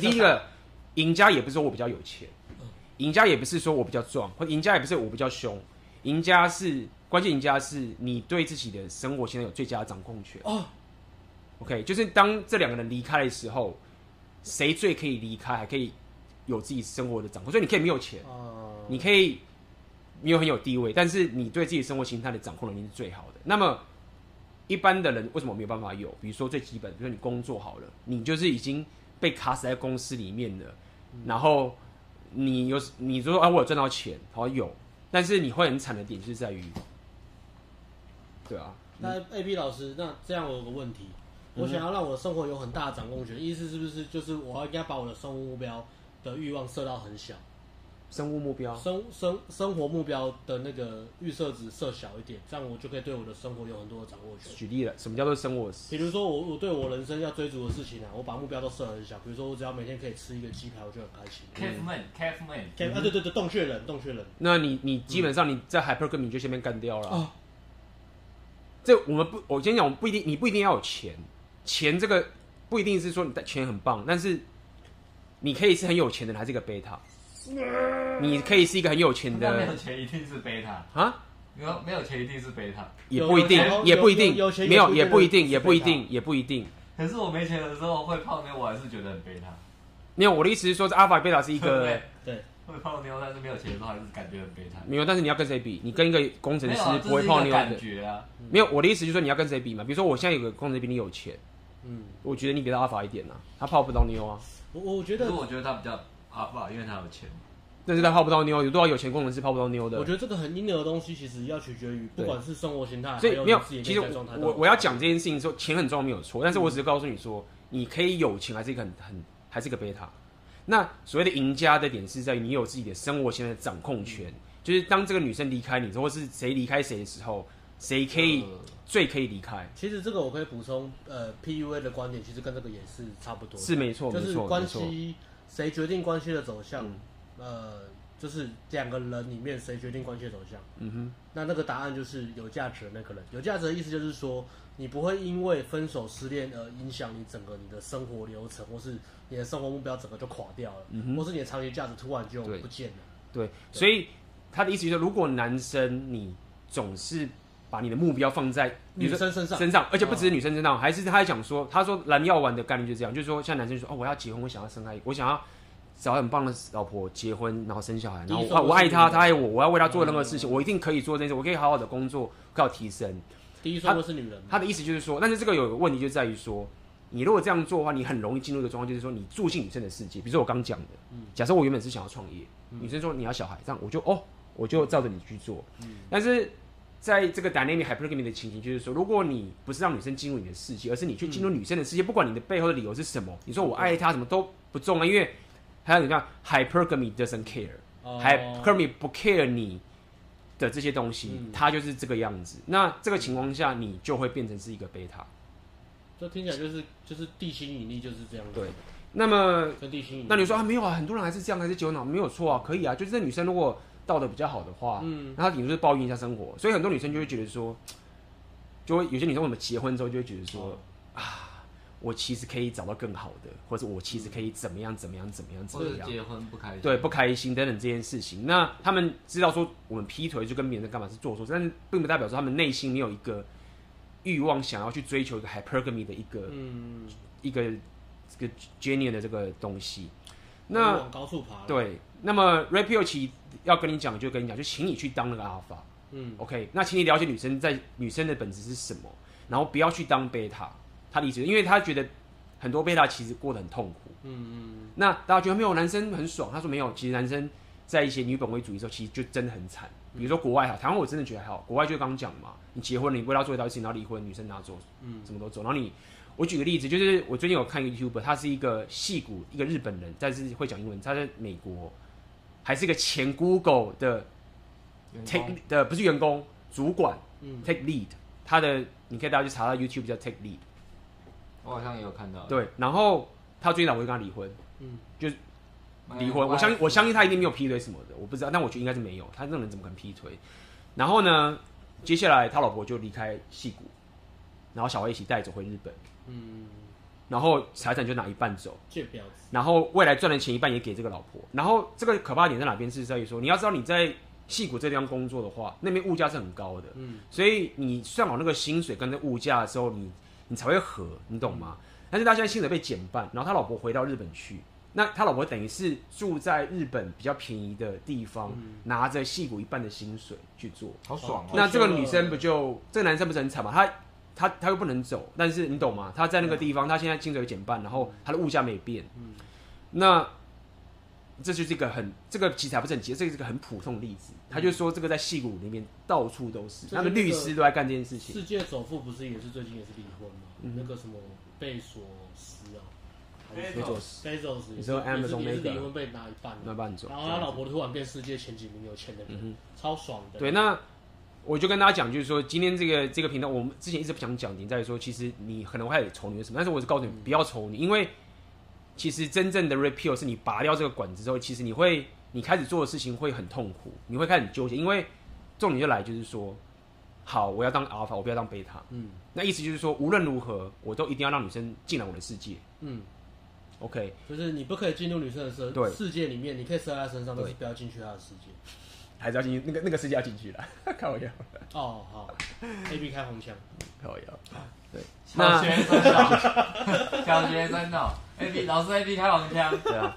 第一个赢家也不是说我比较有钱，赢家也不是说我比较壮，或赢家也不是我比较凶，赢家是关键赢家是你对自己的生活现在有最佳的掌控权哦。OK，就是当这两个人离开的时候，谁最可以离开，还可以有自己生活的掌控，所以你可以没有钱。你可以没有很有地位，但是你对自己生活形态的掌控能力是最好的。那么一般的人为什么没有办法有？比如说最基本，比如说你工作好了，你就是已经被卡死在公司里面了，嗯、然后你有你说啊，我有赚到钱，好有，但是你会很惨的点就是在于，对啊。那 A B 老师，那这样我有个问题，我想要让我的生活有很大的掌控权，意思是不是就是我要应该把我的生活目标的欲望设到很小？生物目标，生生生活目标的那个预设值设小一点，这样我就可以对我的生活有很多的掌握权。举例了，什么叫做生活？比如说我我对我人生要追逐的事情啊，我把目标都设很小。比如说我只要每天可以吃一个鸡排，我就很开心。Caveman，Caveman，啊对对对，洞穴人，洞穴人。那你你基本上你在 Hypergamy 你就先被干掉了。哦。这我们不，我先讲，我们不一定，你不一定要有钱，钱这个不一定是说你的钱很棒，但是你可以是很有钱的，还是一个贝塔。你可以是一个很有钱的，没有钱一定是贝塔啊？没有没有钱一定是贝塔，也不一定，也不一定，没有也不一定，也不一定，也不一定。可是我没钱的时候会泡妞，我还是觉得很贝塔。没有，我的意思是说，阿法贝塔是一个对会泡妞，但是没有钱的时候还是感觉很贝塔。没有，但是你要跟谁比？你跟一个工程师不会泡妞的感觉啊？没有，我的意思就是说你要跟谁比嘛？比如说我现在有个工程师比你有钱，嗯，我觉得你比他阿法一点啊，他泡不到妞啊。我我觉得，我觉得他比较阿法，因为他有钱。但是他泡不到妞，有多少有钱工人是泡不到妞的？我觉得这个很婴儿的东西，其实要取决于不管是生活形态，所以没有。其实我我，要讲这件事情说钱很重要没有错，但是我只是告诉你说，你可以有钱还是一个很很还是一个贝塔。那所谓的赢家的点是在于你有自己的生活现在的掌控权，就是当这个女生离开你，或是谁离开谁的时候，谁可以最可以离开。其实这个我可以补充，呃，PUA 的观点其实跟这个也是差不多，是没错，就是关系谁决定关系的走向，呃。就是两个人里面谁决定关系的走向？嗯哼，那那个答案就是有价值的那个人。有价值的意思就是说，你不会因为分手失恋而影响你整个你的生活流程，或是你的生活目标整个就垮掉了，嗯哼，或是你的长期价值突然就不见了。对，对，所以他的意思就是说，如果男生你总是把你的目标放在女生身上，身上，而且不只是女生身上，还是他还讲说，他说蓝药丸的概率就是这样，就是说像男生说哦，我要结婚，我想要生爱，我想要。找很棒的老婆结婚，然后生小孩，然后我我爱他，他爱我，我要为他做任何事情，我一定可以做这件事，我可以好好的工作，靠提升。第一说是女人，他的意思就是说，但是这个有个问题就在于说，你如果这样做的话，你很容易进入一个状况，就是说你住进女生的世界。比如说我刚讲的，假设我原本是想要创业，女生说你要小孩，这样我就哦，我就照着你去做。但是在这个 dynamic hypergamy 的情形，就是说，如果你不是让女生进入你的世界，而是你去进入女生的世界，不管你的背后的理由是什么，你说我爱她，什么都不重要，因为。还有你看，hypergamy doesn't care，hypergamy、oh. 不 care 你的这些东西，嗯、它就是这个样子。那这个情况下，你就会变成是一个贝塔。这听起来就是就是地心引力就是这样子。对，那么那你说啊，没有啊，很多人还是这样，还是结婚脑没有错啊，可以啊。就是这女生如果道德比较好的话，嗯，那她顶多是抱怨一下生活。所以很多女生就会觉得说，就会有些女生我们结婚之后就会觉得说、oh. 啊。我其实可以找到更好的，或者我其实可以怎么样怎么样怎么样怎么样。结婚不开心，对，不开心等等这件事情。那他们知道说我们劈腿就跟别人干嘛是做错，但是并不代表说他们内心没有一个欲望想要去追求一个 hypergamy 的一个、嗯、一个这个 genuine 的这个东西。那往高处爬。对，那么 Red Pill 要跟你讲，就跟你讲，就请你去当那个 Alpha。嗯，OK，那请你了解女生在女生的本质是什么，然后不要去当贝塔。他的意思，因为他觉得很多 Beta 其实过得很痛苦。嗯嗯。那大家觉得没有男生很爽？他说没有，其实男生在一些女本位主义的时候，其实就真的很惨。比如说国外哈，台湾我真的觉得还好。国外就刚刚讲嘛，你结婚了，你为了做一道事情，然后离婚，女生拿走，嗯，什么都走。然后你，我举个例子，就是我最近有看一个 YouTuber，他是一个戏骨一个日本人，但是会讲英文，他在美国，还是一个前 Google 的 take 的不是员工，主管，嗯，take lead，他的你可以大家去查他 YouTube 叫 take lead，我好像也有看到。对，然后他最近老婆就跟他离婚，嗯，就离婚。我相信我相信他一定没有劈腿什么的，我不知道，但我觉得应该是没有。他这个人怎么可能劈腿？然后呢，接下来他老婆就离开戏谷，然后小孩一起带走回日本，嗯，然后财产就拿一半走，然后未来赚的钱一半也给这个老婆。然后这个可怕点在哪边？是在于说，你要知道你在戏谷这地方工作的话，那边物价是很高的，嗯，所以你算好那个薪水跟那物价的时候，你你才会合，你懂吗？但是他现在薪水被减半，然后他老婆回到日本去，那他老婆等于是住在日本比较便宜的地方，嗯、拿着戏谷一半的薪水去做，好爽哦！那这个女生不就这个男生不是很惨吗？他他他又不能走，但是你懂吗？他在那个地方，他现在薪水减半，然后他的物价没变，嗯，那。这就是一个很这个其实还不是很急，这是一个很普通的例子。他就说这个在戏骨里面到处都是，那个律师都在干这件事情。世界首富不是也是最近也是离婚吗？嗯、那个什么贝索斯啊，贝索斯，贝索斯，你说 Amazon 那个离婚被拿一半，拿半走，然后他老婆突然变世界前几名有钱的人，嗯、超爽的。对，那我就跟大家讲，就是说今天这个这个频道，我们之前一直不想讲，点在于说，其实你可能会有仇女什么，但是我是告诉你不要仇你，因为。其实真正的 repeal 是你拔掉这个管子之后，其实你会你开始做的事情会很痛苦，你会开始纠结，因为重点就来就是说，好，我要当 alpha，我不要当贝塔。嗯，那意思就是说，无论如何，我都一定要让女生进来我的世界。嗯，OK，就是你不可以进入女生的世世界里面，你可以射在她身上，但是不要进去她的世界，还是要进去那个那个世界要进去了。开玩笑。哦，好，A B 开红枪，开玩笑。对，小学生哦，小学生哦。A B 老师 A B 开红枪，对啊。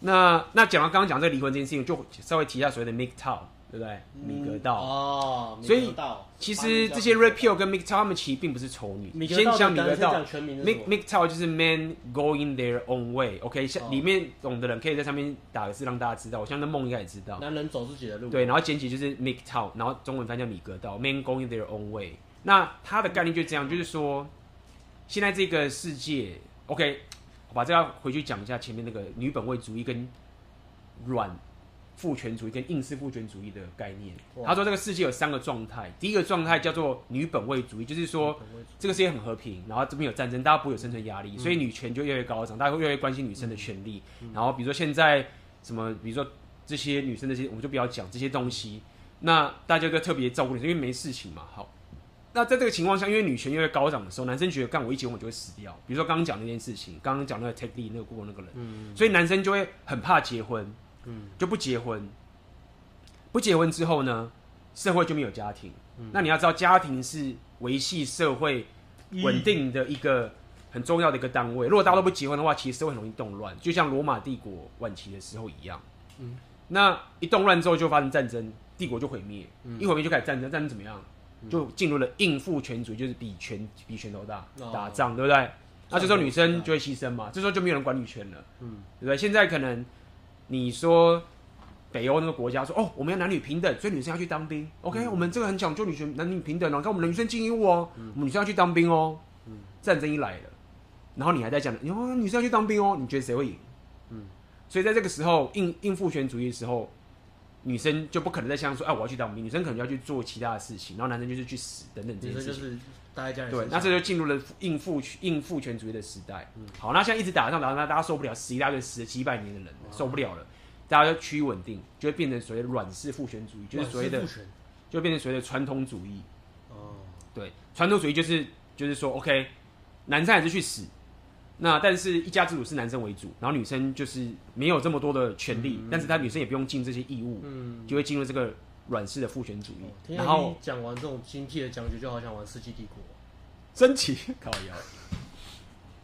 那那讲完刚刚讲这个离婚这件事情，就稍微提一下所谓的 MGTOW，对不对？米格道哦，所以其实这些 Repeal 跟们其实并不是丑女。先讲米格道 mikto 就是 Men Going Their Own Way，OK，像里面懂的人可以在上面打个字让大家知道。我相信梦应该也知道，男人走自己的路。对，然后简体就是 mikto 然后中文翻叫米格道，Men Going Their Own Way。那它的概念就这样，就是说现在这个世界。OK，我把这要回去讲一下前面那个女本位主义跟软父权主义跟硬式父权主义的概念。他说这个世界有三个状态，第一个状态叫做女本位主义，就是说这个世界很和平，然后这边有战争，大家不会有生存压力，所以女权就越来越高涨，大家会越来越关心女生的权利。然后比如说现在什么，比如说这些女生这些，我们就不要讲这些东西，那大家就特别照顾女生，因为没事情嘛，好。那在这个情况下，因为女权越来越高涨的时候，男生觉得干我一结婚我就会死掉。比如说刚刚讲那件事情，刚刚讲那个 lead 那个过那个人，嗯、所以男生就会很怕结婚，嗯、就不结婚。不结婚之后呢，社会就没有家庭。嗯、那你要知道，家庭是维系社会稳定的一个很重要的一个单位。如果大家都不结婚的话，其实社会很容易动乱，就像罗马帝国晚期的时候一样。嗯、那一动乱之后就发生战争，帝国就毁灭。嗯、一毁灭就开始战争，战争怎么样？就进入了应付权主义，就是比拳比拳头大，打仗，对不对？那这时候女生就会牺牲嘛，这时候就没有人管女权了，嗯，对不对？现在可能你说北欧那个国家说哦，我们要男女平等，所以女生要去当兵。OK，我们这个很讲究女权男女平等哦，你看我们的女生精英哦，我们女生要去当兵哦。战争一来了，然后你还在讲，你哦，女生要去当兵哦，你觉得谁会赢？嗯，所以在这个时候，应应父权主义的时候。女生就不可能再想说，哎，我要去当兵。女生可能要去做其他的事情，然后男生就是去死等等这些事情。就是待在家里。对，那这就进入了硬父硬父权主义的时代。嗯，好，那现在一直打仗打仗，那大家受不了，死一大堆，死了几百年的人，受不了了，大家就趋于稳定，就会变成所谓的软式父权主义，就是所谓的，就会变成所谓的传统主义。哦，对，传统主义就是就是说，OK，男生还是去死。那但是一家之主是男生为主，然后女生就是没有这么多的权利，嗯、但是她女生也不用尽这些义务，嗯、就会进入这个软式的父权主义。嗯、然后讲完这种精辟的讲解，就好像玩《世纪帝国》，真奇靠腰。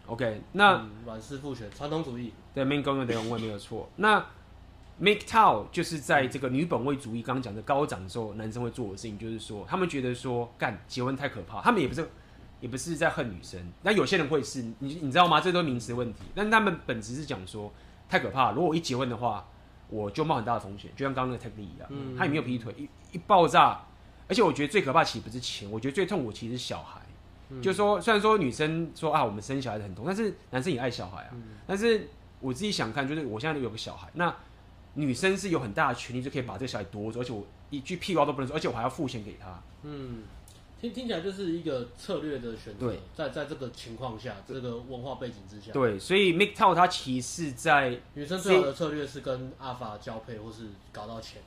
OK，那、嗯、软式父权传统主义，对，Men going their own way 没有错。那 MGTOW 就是在这个女本位主义刚刚讲的高涨之后，男生会做的事情，就是说他们觉得说干结婚太可怕，他们也不是也不是在恨女生，那有些人会是，你你知道吗？这都是名词问题，但他们本质是讲说太可怕，如果我一结婚的话，我就冒很大的风险，就像刚刚那个 Tech 一样，嗯、他也没有劈腿，一一爆炸，而且我觉得最可怕其实不是钱，我觉得最痛苦其实是小孩，嗯、就是说虽然说女生说啊我们生小孩子很痛，但是男生也爱小孩啊，嗯、但是我自己想看，就是我现在有个小孩，那。女生是有很大的权利，就可以把这个小孩夺走，而且我一句屁话都不能说，而且我还要付钱给他。嗯，听听起来就是一个策略的选择。在在这个情况下，这个文化背景之下。对，所以 m i k t o 它其实在女生最好的策略是跟阿法交配，或是搞到钱。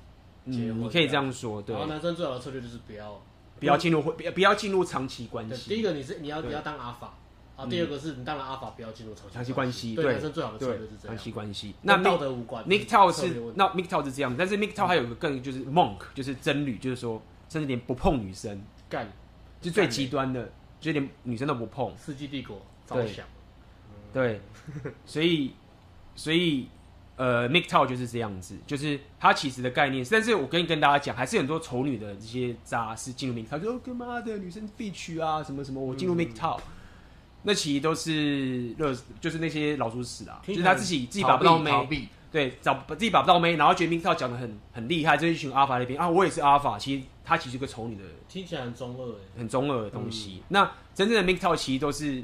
嗯，你可以这样说。对。然后男生最好的策略就是不要不要进入不不要进入长期关系。第一个你是你要你要当阿法。啊，第二个是你当然阿法不要进入长长期关系，对男生最好的策略是这样。长期关系，那道德无关。miktok 是那 miktok 是这样，但是 miktok 还有一个更就是 Monk，就是真女，就是说甚至连不碰女生，干，就最极端的，就连女生都不碰。世纪帝国，对，对，所以所以呃 MGTOW 就是这样子，就是它其实的概念。但是我跟跟大家讲，还是很多丑女的这些渣是进入 MGTOW，说干嘛的女生必娶啊，什么什么，我进入 MGTOW。那其实都是热，就是那些老鼠屎啊，就是他自己自己把不到妹，对，找自己把不到妹，然后觉得 MGTOW 讲的很很厉害，这一群阿法那边。啊，我也是阿法，其实他其实是个丑女的，听起来很中二，很中二的东西。嗯、那真正的 MGTOW 其实都是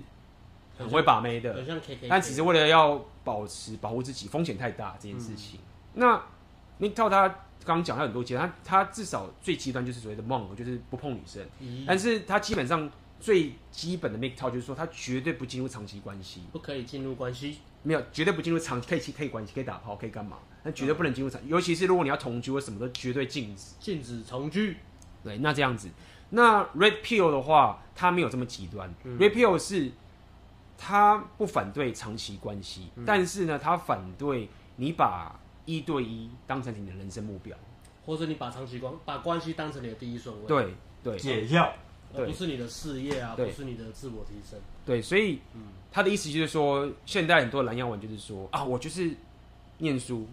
很会把妹的，但只是为了要保持保护自己，风险太大这件事情。嗯、那 MGTOW 他刚刚讲他很多阶段，他他至少最极端就是所谓的 Monk，就是不碰女生，嗯、但是他基本上。最基本的 MGTOW 就是说，他绝对不进入长期关系，不可以进入关系，没有，绝对不进入长可以可以关系，可以打炮，可以干嘛？但绝对不能进入长，尤其是如果你要同居或什么的绝对禁止，禁止同居。对，那这样子，那 Red Pill 的话，他没有这么极端。嗯、Red Pill 是，他不反对长期关系，嗯、但是呢，他反对你把一对一当成你的人生目标，或者你把长期关把关系当成你的第一顺位。对对，解药。而不是你的事业啊，不是你的自我提升。对，所以，嗯，他的意思就是说，现在很多蓝洋文就是说啊，我就是念书，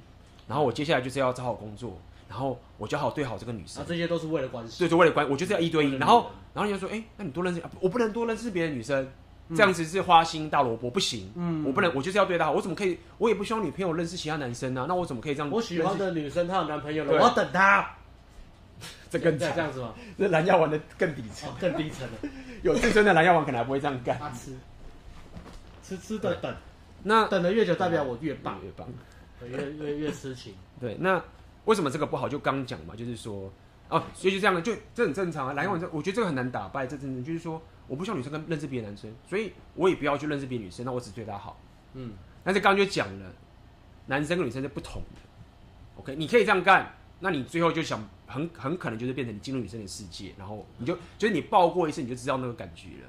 然后我接下来就是要找好工作，然后我就好对好这个女生。啊，这些都是为了关系。对，就为了关，我就是要一对一。然后，然后人家说，哎、欸，那你多认识，我不能多认识别的女生，这样子是花心大萝卜，不行。嗯，我不能，我就是要对她好，我怎么可以？我也不希望女朋友认识其他男生呢、啊，那我怎么可以这样？我喜欢的女生她有男朋友了，我要等她。这更这样子吗？这蓝药丸的更底层，更低层了。有自尊的蓝药丸可能还不会这样干。他 吃，吃吃的等，那等的越久，代表我越棒，越棒，越越越痴情。对，那为什么这个不好？就刚讲嘛，就是说，哦，所以就这样的，就这很正常啊。蓝药丸这，我觉得这个很难打败。这真的就是说，我不希望女生跟认识别的男生，所以我也不要去认识别的女生，那我只对她好。嗯，但是刚刚就讲了，男生跟女生是不同的。OK，你可以这样干。那你最后就想很很可能就是变成你进入女生的世界，然后你就就是你抱过一次你就知道那个感觉了。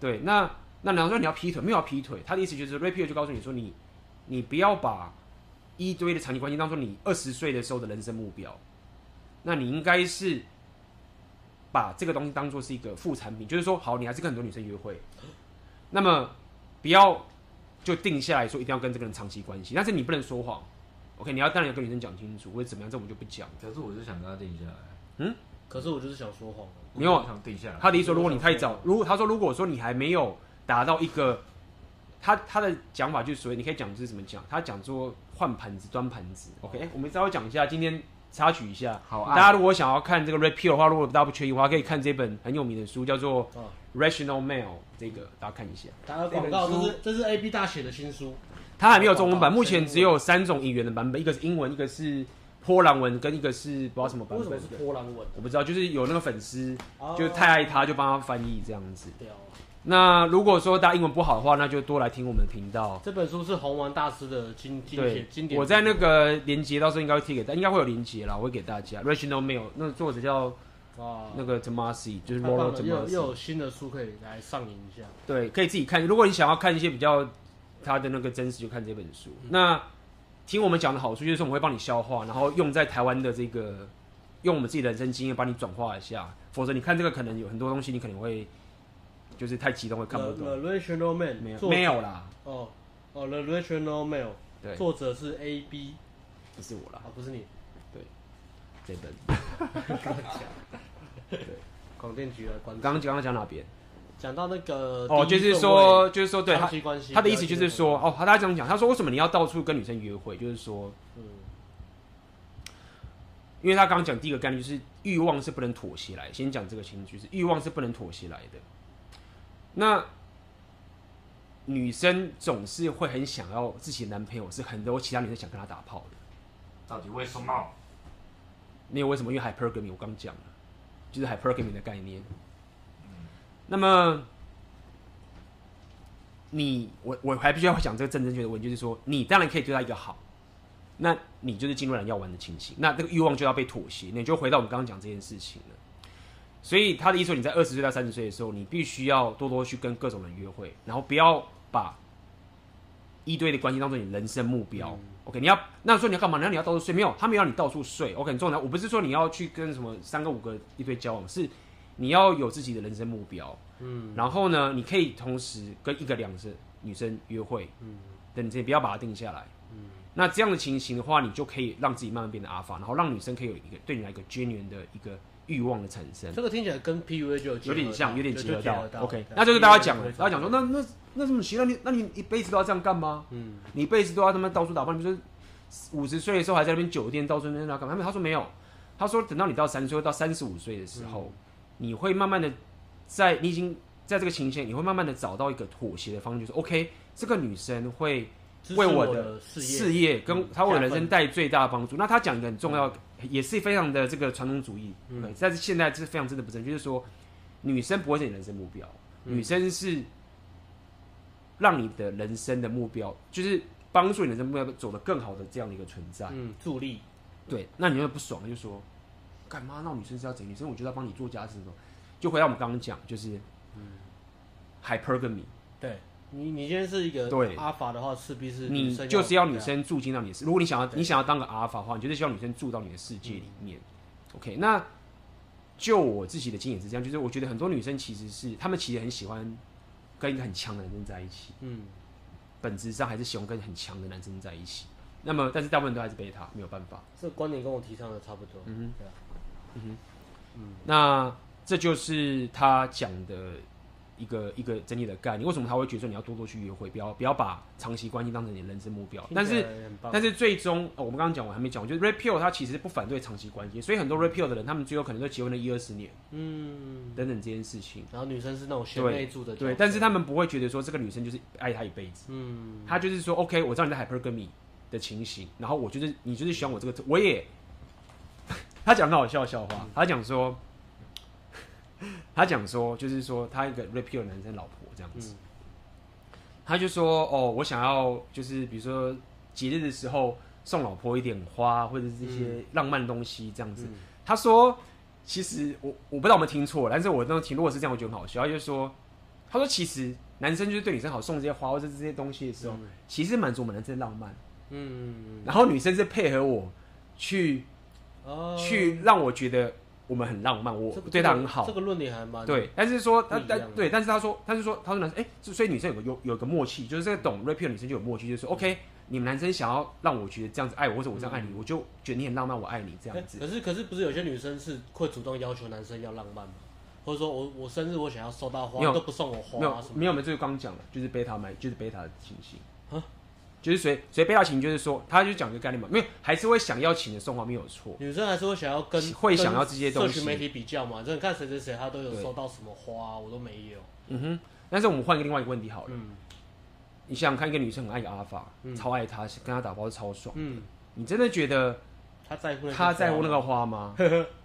对，那那然后说你要劈腿，没有要劈腿，他的意思就是，Rapier 就告诉你说你你不要把一堆的长期关系当做你二十岁的时候的人生目标，那你应该是把这个东西当做是一个副产品，就是说好你还是跟很多女生约会，那么不要就定下来说一定要跟这个人长期关系，但是你不能说谎。OK，你要当然要跟女生讲清楚，或者怎么样，这我们就不讲。可是我就想跟他定下来。嗯，可是我就是想说谎。没有想定下来。他的意思说，如果你太早，如果他说如果说你还没有达到一个，他他的讲法就是所谓你可以讲就是怎么讲，他讲说换盘子端盘子。OK，、欸、我们稍微讲一下，今天插曲一下。好，大家如果想要看这个 r e p e a l 的话，如果大家不缺的话，可以看这本很有名的书，叫做《Rational Male》，这个大家看一下。打个广告，这是这是 AB 大写的新书。它还没有中文版，目前只有三种语言的版本，一个是英文，一个是波兰文，跟一个是不知道什么版本。为什么是波兰文？我不知道，就是有那个粉丝，就太爱他，就帮他翻译这样子。那如果说大家英文不好的话，那就多来听我们的频道。这本书是红丸大师的经经典经典。我在那个连接到时候应该会贴给大家，应该会有连接啦，我会给大家。Rational Male，那个作者叫那个 Tomasi，就是 Rollo Tomasi。又又有新的书可以来上瘾一下。对，可以自己看。如果你想要看一些比较。他的那个真实就看这本书。嗯、那听我们讲的好处就是说，我们会帮你消化，然后用在台湾的这个，用我们自己的人生经验帮你转化一下。否则你看这个可能有很多东西，你可能会就是太激动会看不懂。The, Rational Man 没有没有啦。哦哦，The Rational Male 对，作者是 A B。不是我啦，啊，不是你，对这本。刚讲，对，广电局来关注。刚刚刚刚讲哪边？讲到那个哦，就是说，就是说，对他关系，他的意思就是说，哦，他他这样讲，他说为什么你要到处跟女生约会？就是说，嗯，因为他刚刚讲第一个概念就是欲望是不能妥协来，先讲这个情绪是欲望是不能妥协来的。那女生总是会很想要自己的男朋友是很多其他女生想跟他打炮的，到底为什么？那为什么？因为 hypergamy 我刚讲了，就是 hypergamy 的概念。那么，你我我还必须要讲这个正正确的问题，就是说，你当然可以对他一个好，那你就是进入了要玩的情形，那这个欲望就要被妥协，你就回到我们刚刚讲这件事情了。所以他的意思说，你在二十岁到三十岁的时候，你必须要多多去跟各种人约会，然后不要把一堆的关系当做你人生目标。嗯、OK，你要那说你要干嘛？那你要到处睡？没有，他没有让你到处睡。OK，很重要。我不是说你要去跟什么三个五个一堆交往，是。你要有自己的人生目标，嗯，然后呢，你可以同时跟一个两个女生约会，嗯，等你不要把它定下来，嗯，那这样的情形的话，你就可以让自己慢慢变得阿法，然后让女生可以有一个对你来一个 genuine 的一个欲望的产生。这个听起来跟 PUA 就有有点像，有点结合到。到 OK，那就是大家讲了，大家讲说，那那那怎么行？那你那你一辈子都要这样干吗？嗯，你一辈子都要他们到处打炮？你说五十岁的时候还在那边酒店到处那边干嘛？他说没有，他说等到你到三十岁到三十五岁的时候，你会慢慢的。在你已经在这个情形，你会慢慢的找到一个妥协的方式，就是 OK，这个女生会为我的事业跟她为我的人生带最大的帮助。那她讲一个很重要，也是非常的这个传统主义，嗯，但是现在是非常真的不正确，就是说女生不会是你人生目标，女生是让你的人生的目标，就是帮助你的人生目标走得更好的这样的一个存在，嗯，助力。对，那你会不爽，就说干嘛？那女生是要怎？女生我觉得要帮你做家事那种。就回到我们刚刚讲，就是，嗯，hypergamy。对，你你今天是一个对阿法的话，势必是你就是要女生住进到你的世。如果你想要你想要当个阿法的话，你就是希望女生住到你的世界里面。嗯、OK，那就我自己的经验是这样，就是我觉得很多女生其实是她们其实很喜欢跟一个很强的男生在一起。嗯，本质上还是喜欢跟很强的男生在一起。那么，但是大部分都还是贝塔，没有办法。这个观点跟我提倡的差不多。嗯哼，对啊。嗯哼，嗯，那。这就是他讲的一个一个整体的概念。为什么他会觉得说你要多多去约会，不要不要把长期关系当成你的人生目标？但是但是最终，哦，我们刚刚讲我还没讲，就是 Red Pill 他其实不反对长期关系，所以很多 Red Pill 的人，他们最后可能都结婚了一二十年，嗯，等等这件事情。然后女生是那种贤内助的，对，但是他们不会觉得说这个女生就是爱他一辈子，嗯，他就是说 OK，我知道你在 Hypergamy 的情形，然后我就是你就是喜欢我这个，我也，他讲个好笑的笑话，他讲说。他讲说，就是说他一个 repeal 男生老婆这样子，嗯、他就说哦，我想要就是比如说节日的时候送老婆一点花或者是一些浪漫东西这样子。嗯、他说其实我我不知道我们听错，但是我当时听如果是这样，我觉得很好笑。他就说他说其实男生就是对女生好，送这些花或者这些东西的时候，嗯、其实满足我们男生的浪漫。嗯，然后女生是配合我去、哦、去让我觉得。我们很浪漫，我对他很好。这个论点还蛮对，但是说他但对，但是他说，他是说，他说男生哎，所以女生有个有有个默契，就是这个懂 rapper 的女生就有默契，就是说 OK，你们男生想要让我觉得这样子爱我，或者我这样爱你，我就觉得你很浪漫，我爱你这样子。可是可是不是有些女生是会主动要求男生要浪漫吗？或者说我我生日我想要收到花，都不送我花，没有没有没有，这个刚讲了，就是贝塔买，就是贝塔的情形。就是谁谁被他请，就是说，他就讲一个概念嘛，没有，还是会想要请的送花没有错。女生还是会想要跟会想要这些东西。社群媒体比较嘛，真的看谁谁谁，他都有收到什么花，我都没有。嗯哼，但是我们换一个另外一个问题好了。嗯。你想想看，一个女生很爱一个阿法，超爱他，跟他打包是超爽。嗯。你真的觉得他在乎他在乎那个花吗？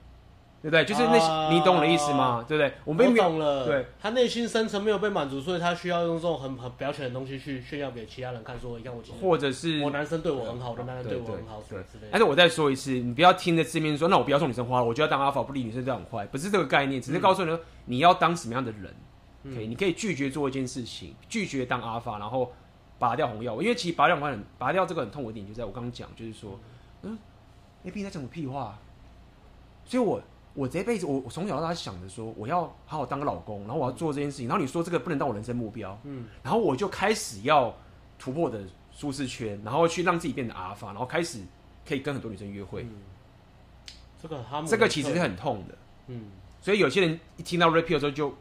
对不对？就是那些，啊、你懂我的意思吗？对不对？我没懂了。对，他内心深层没有被满足，所以他需要用这种很很表浅的东西去炫耀给其他人看，说你看我，或者是我男生对我很好，我的男人对我很好，对之类的。但是我再说一次，你不要听着字面说，那我不要送女生花了，我就要当阿法，不理女生这样很坏，不是这个概念，只是告诉你说，你要当什么样的人。可以、嗯，你可以拒绝做一件事情，拒绝当阿法，然后拔掉红药。因为其实拔掉红药很，拔掉这个很痛的点，就在我刚刚讲，就是说，嗯，A B 在讲个屁话，所以我。我这辈子，我我从小到大想着说，我要好好当个老公，然后我要做这件事情。然后你说这个不能当我人生目标，嗯，然后我就开始要突破我的舒适圈，然后去让自己变得阿法，然后开始可以跟很多女生约会。嗯、这个他们这个其实是很痛的。嗯，所以有些人一听到 repeal 的时候就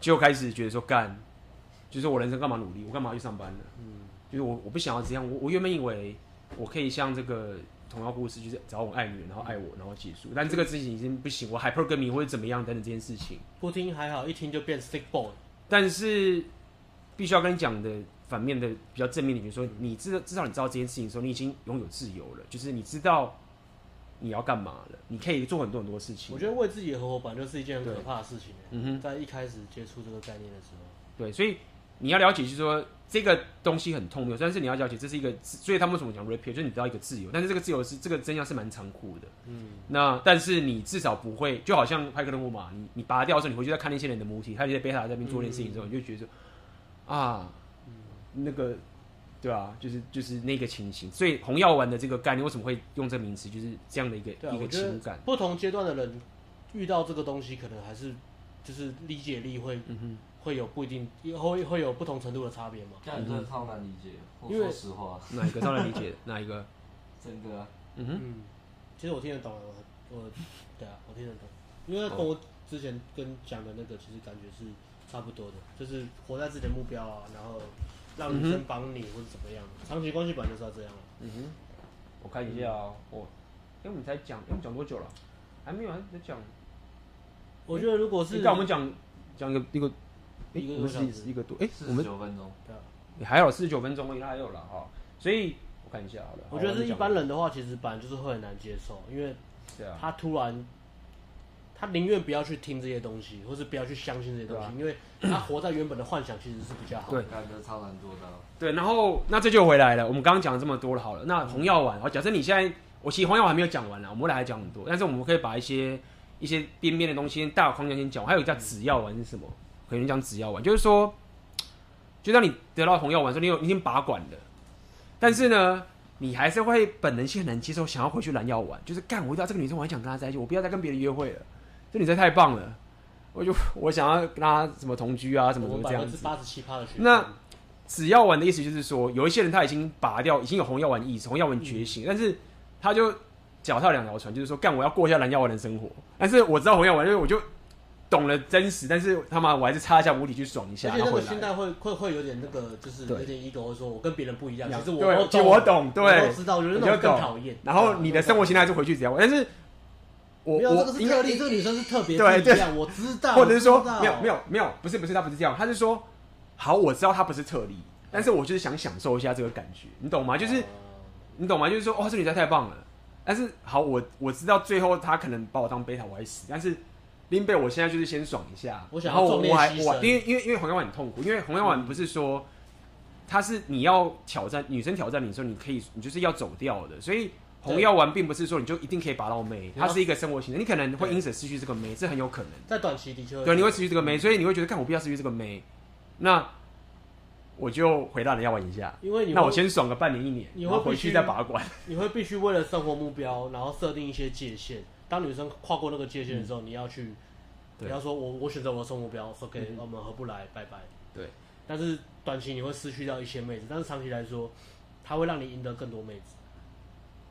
就开始觉得说干，就是我人生干嘛努力，我干嘛要去上班呢？嗯，就是我我不想要这样，我我原本以为我可以像这个童话故事，就是找我爱女人，然后爱我，然后结束。但这个事情已经不行，我 hypergamy 或者怎么样等等这件事情，不听还好，一听就变 sick boy。但是必须要跟你讲的反面的比较正面的，就是说你知道至少你知道这件事情的时候，你已经拥有自由了，就是你知道你要干嘛了，你可以做很多很多事情。我觉得为自己的合伙本来就是一件很可怕的事情。嗯哼，在一开始接触这个概念的时候，对，所以你要了解，就是说这个东西很痛，但是你要了解这是一个，所以他们为什么讲 repair，就是你知道一个自由，但是这个自由是这个真相是蛮残酷的。嗯，那但是你至少不会，就好像派克任务嘛，你你拔掉的时候，你回去再看那些人的母体，他就在贝塔在那边做那件事情之后，嗯、你就觉得说啊，嗯、那个对啊，就是就是那个情形。所以红药丸的这个概念为什么会用这个名词，就是这样的一个、啊、一个情感。不同阶段的人遇到这个东西，可能还是。就是理解力会，嗯、哼会有不一定，会会有不同程度的差别嘛？这样真的超难理解。因为说实话，哪一个超难理解？哪一个？整个、啊。嗯哼。嗯，其实我听得懂，我我，对啊，我听得懂。因为跟我之前跟讲的那个，其实感觉是差不多的，就是活在自己的目标啊，然后让女生帮你或者怎么样。长期关系本来就是要这样。嗯哼。我看一下啊，我，哎，我们才讲，我们讲多久了？还没有，还在讲。我觉得如果是，你跟我们讲讲一个一个，一个多小时，一个多，哎，我们九分钟，对，你还有四十九分钟，应该还有了哈。所以我看一下好了。我觉得是一般人的话，其实本来就是会很难接受，因为他突然，他宁愿不要去听这些东西，或是不要去相信这些东西，因为他活在原本的幻想其实是比较好。对，感觉超难做到。对，然后那这就回来了。我们刚刚讲了这么多了，好了，那红药丸，好，假设你现在，我其实红药丸还没有讲完呢，我们未来还讲很多，但是我们可以把一些。一些边边的东西，大框架先讲。还有叫紫药丸是什么？可能讲紫药丸，就是说，就当你得到红药丸的时候，你有你已经拔管了，但是呢，你还是会本能性很难接受，想要回去蓝药丸，就是干，我遇到这个女生，我还想跟她在一起，我不要再跟别人约会了。这女生太棒了，我就我想要跟她什么同居啊，什么什么这样子。八十七趴的学那紫药丸的意思就是说，有一些人他已经拔掉，已经有红药丸的意识，红药丸觉醒，嗯、但是他就。脚踏两条船，就是说干我要过一下蓝药丸的生活，但是我知道红药丸，因为我就懂了真实，但是他妈我还是插一下母体去爽一下。而且那个心态会会会有点那个，就是有点 ego，说我跟别人不一样，其实我对，其实我懂，对，我知道，我觉得那种更讨厌。然后你的生活心态就回去紫药丸，但是我没有这个是特例，这个女生是特别不一样，我知道，或者是说没有没有没有，不是不是，她不是这样，她是说好，我知道她不是特例，但是我就是想享受一下这个感觉，你懂吗？就是你懂吗？就是说，哦，这女生太棒了。但是好，我我知道最后她可能把我当贝塔，我还死。但是林贝，我现在就是先爽一下。我想要壮烈牺牲。因为因为因为红药丸很痛苦，因为红药丸不是说，它是你要挑战女生挑战你的时候，你可以你就是要走掉的。所以红药丸并不是说你就一定可以拔到妹，它是一个生活型的，你可能会因此失去这个妹，这很有可能。在短期的确。对，你会失去这个妹，所以你会觉得，看我不要失去这个妹，那。我就回到了要玩一下，因为你那我先爽个半年一年，你会回去再拔管。你会必须为了生活目标，然后设定一些界限。当女生跨过那个界限的时候，嗯、你要去，对你要说我我选择我的生活目标，OK，、嗯、我们合不来，拜拜。对，但是短期你会失去掉一些妹子，但是长期来说，它会让你赢得更多妹子。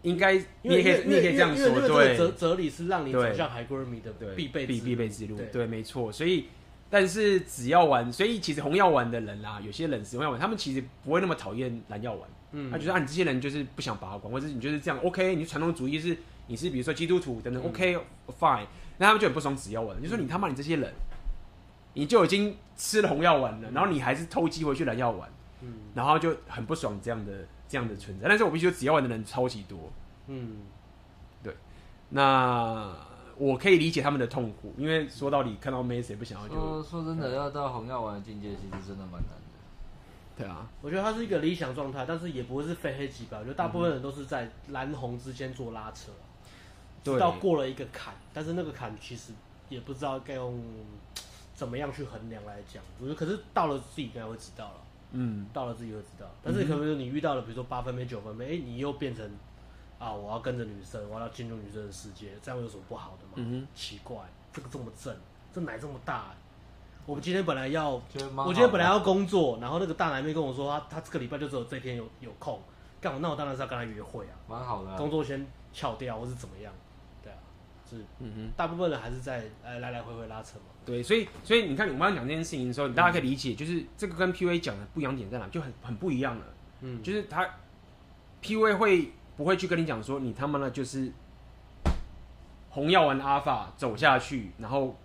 应该你也可以，你也可以这样说，对。哲哲理是让你走向海龟米的必备必必备之路，对，对，没错，所以。但是紫药丸，所以其实红药丸的人啦，有些人使红药丸，他们其实不会那么讨厌蓝药丸。嗯，他觉得啊，你这些人就是不想拔管，或者是你就是这样，OK？你传统主义是你是比如说基督徒等等，OK？Fine？那他们就很不爽紫药丸，就说你他妈你这些人，你就已经吃了红药丸了，然后你还是偷鸡回去蓝药丸，嗯，然后就很不爽这样的这样的存在。但是我必须说紫药丸的人超级多，嗯，对，那。我可以理解他们的痛苦，因为说到底，看到妹谁不想要就？说说真的，要到红药丸的境界，其实真的蛮难的。对啊，我觉得它是一个理想状态，但是也不会是非黑即白。我觉得大部分人都是在蓝红之间做拉扯，直到过了一个坎，但是那个坎其实也不知道该用 怎么样去衡量来讲。我觉得，可是到了自己应该会知道了。嗯，到了自己会知道。但是可能你遇到了，比如说八分妹、九分妹，哎、欸，你又变成。啊！我要跟着女生，我要进入女生的世界，这样有什么不好的吗？嗯、哼奇怪，这个这么正，这奶这么大。我们今天本来要，我今天本来要工作，然后那个大男妹跟我说，她她这个礼拜就只有这天有有空，干，那我当然是要跟他约会啊，蛮好的、啊，工作先翘掉或是怎么样，是，嗯哼，大部分人还是在呃来来回回拉扯嘛。对，所以所以你看，我们刚讲这件事情的时候，你大家可以理解，就是这个跟 PUA 讲的不一样点在哪，就很很不一样了。嗯，就是他 PUA 会不会去跟你讲说，你他妈的就是红药丸阿法走下去，然后。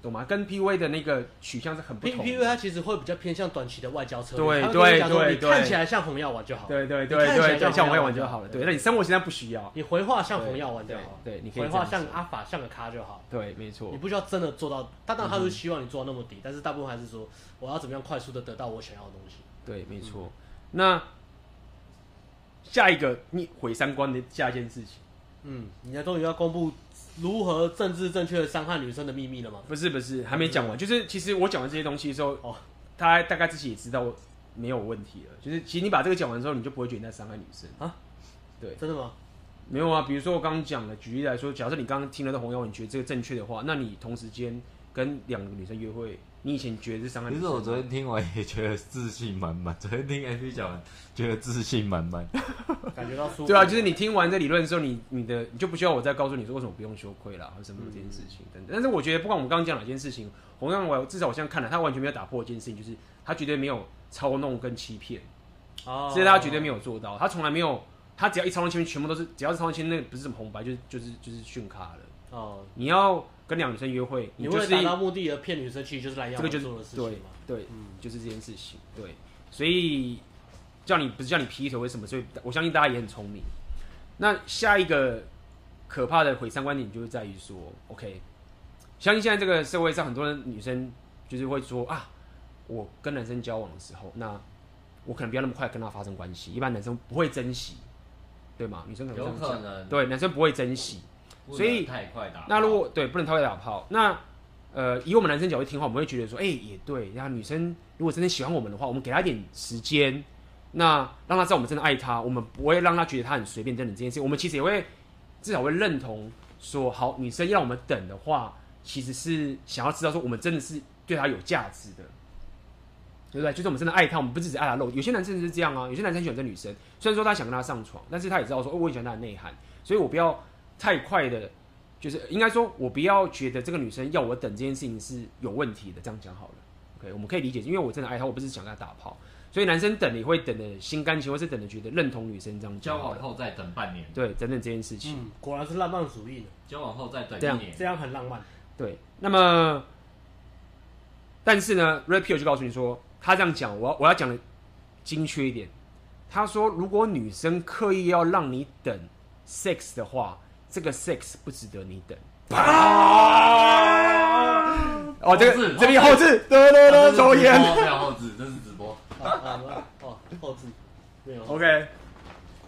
懂吗？跟 PUA 的那个取向是很不同的。PUA 它其实会比较偏向短期的外交策略。对对对对，看起来像红药丸就好。对对对对，像红药丸就好了。对，那你生活现在不需要。你回话像红药丸就好。对，你回话像阿法像个咖就好。对，没错。你不需要真的做到，他当然他是希望你做到那么低，但是大部分还是说我要怎么样快速的得到我想要的东西。对，没错。那下一个你毁三观的下一件事情，嗯，你要终于要公布。如何政治正确的伤害女生的秘密了吗？不是不是，还没讲完。就是其实我讲完这些东西的时候，哦，他大概自己也知道没有问题了。就是其实你把这个讲完之后，你就不会觉得你在伤害女生啊？对，真的吗？没有啊。比如说我刚刚讲的，举例来说，假设你刚刚听了的红药丸，你觉得这个正确的话，那你同时间跟两个女生约会。你以前觉得是伤害？其实我昨天听完也觉得自信满满。昨天听 AP 讲完，觉得自信满满，感觉到舒服。对啊，就是你听完这理论的时候，你你的你就不需要我再告诉你说为什么不用羞愧啦，或什么这件事情等等。但是我觉得不管我们刚刚讲哪件事情，同样我至少我现在看了，他完全没有打破一件事情，就是他绝对没有操弄跟欺骗。哦。所以他绝对没有做到，他从来没有，他只要一操弄欺骗，全部都是只要是操弄欺骗，那不是什么红白，就是就是就是训咖了。哦。你要。跟两女生约会，你为了达到目的而骗女生，其实就是来要做的事情嘛。对，对，嗯，就是这件事情。对，所以叫你不是叫你劈腿，为什么？所以我相信大家也很聪明。那下一个可怕的毁三观点就是在于说，OK，相信现在这个社会上很多人女生就是会说啊，我跟男生交往的时候，那我可能不要那么快跟他发生关系，一般男生不会珍惜，对吗？女生可能有可能，对，男生不会珍惜。所以太快打，那如果对不能太快打炮，那呃，以我们男生角度听话，我们会觉得说，哎、欸，也对。然后女生如果真的喜欢我们的话，我们给她一点时间，那让她知道我们真的爱她，我们不会让她觉得她很随便等等这件事。我们其实也会至少会认同说，好，女生要我们等的话，其实是想要知道说我们真的是对她有价值的，对不对？就是我们真的爱她，我们不只是爱她肉。有些男生是这样啊，有些男生喜欢这女生，虽然说他想跟她上床，但是他也知道说，哦，我也喜欢她的内涵，所以我不要。太快的，就是应该说，我不要觉得这个女生要我等这件事情是有问题的，这样讲好了。OK，我们可以理解，因为我真的爱她，我不是想跟她打炮，所以男生等你会等的心甘情愿，或是等的觉得认同女生这样。交往后再等半年，对，等等这件事情。嗯，果然是浪漫主义的。交往后再等一年，这样很浪漫。对，那么，但是呢，Rapio 就告诉你说，他这样讲，我要我要讲的精确一点。他说，如果女生刻意要让你等 sex 的话。这个 sex 不值得你等。哦，这个这边后置，得得得，抽烟。没有后置，这是直播。哦，后置，没有。OK，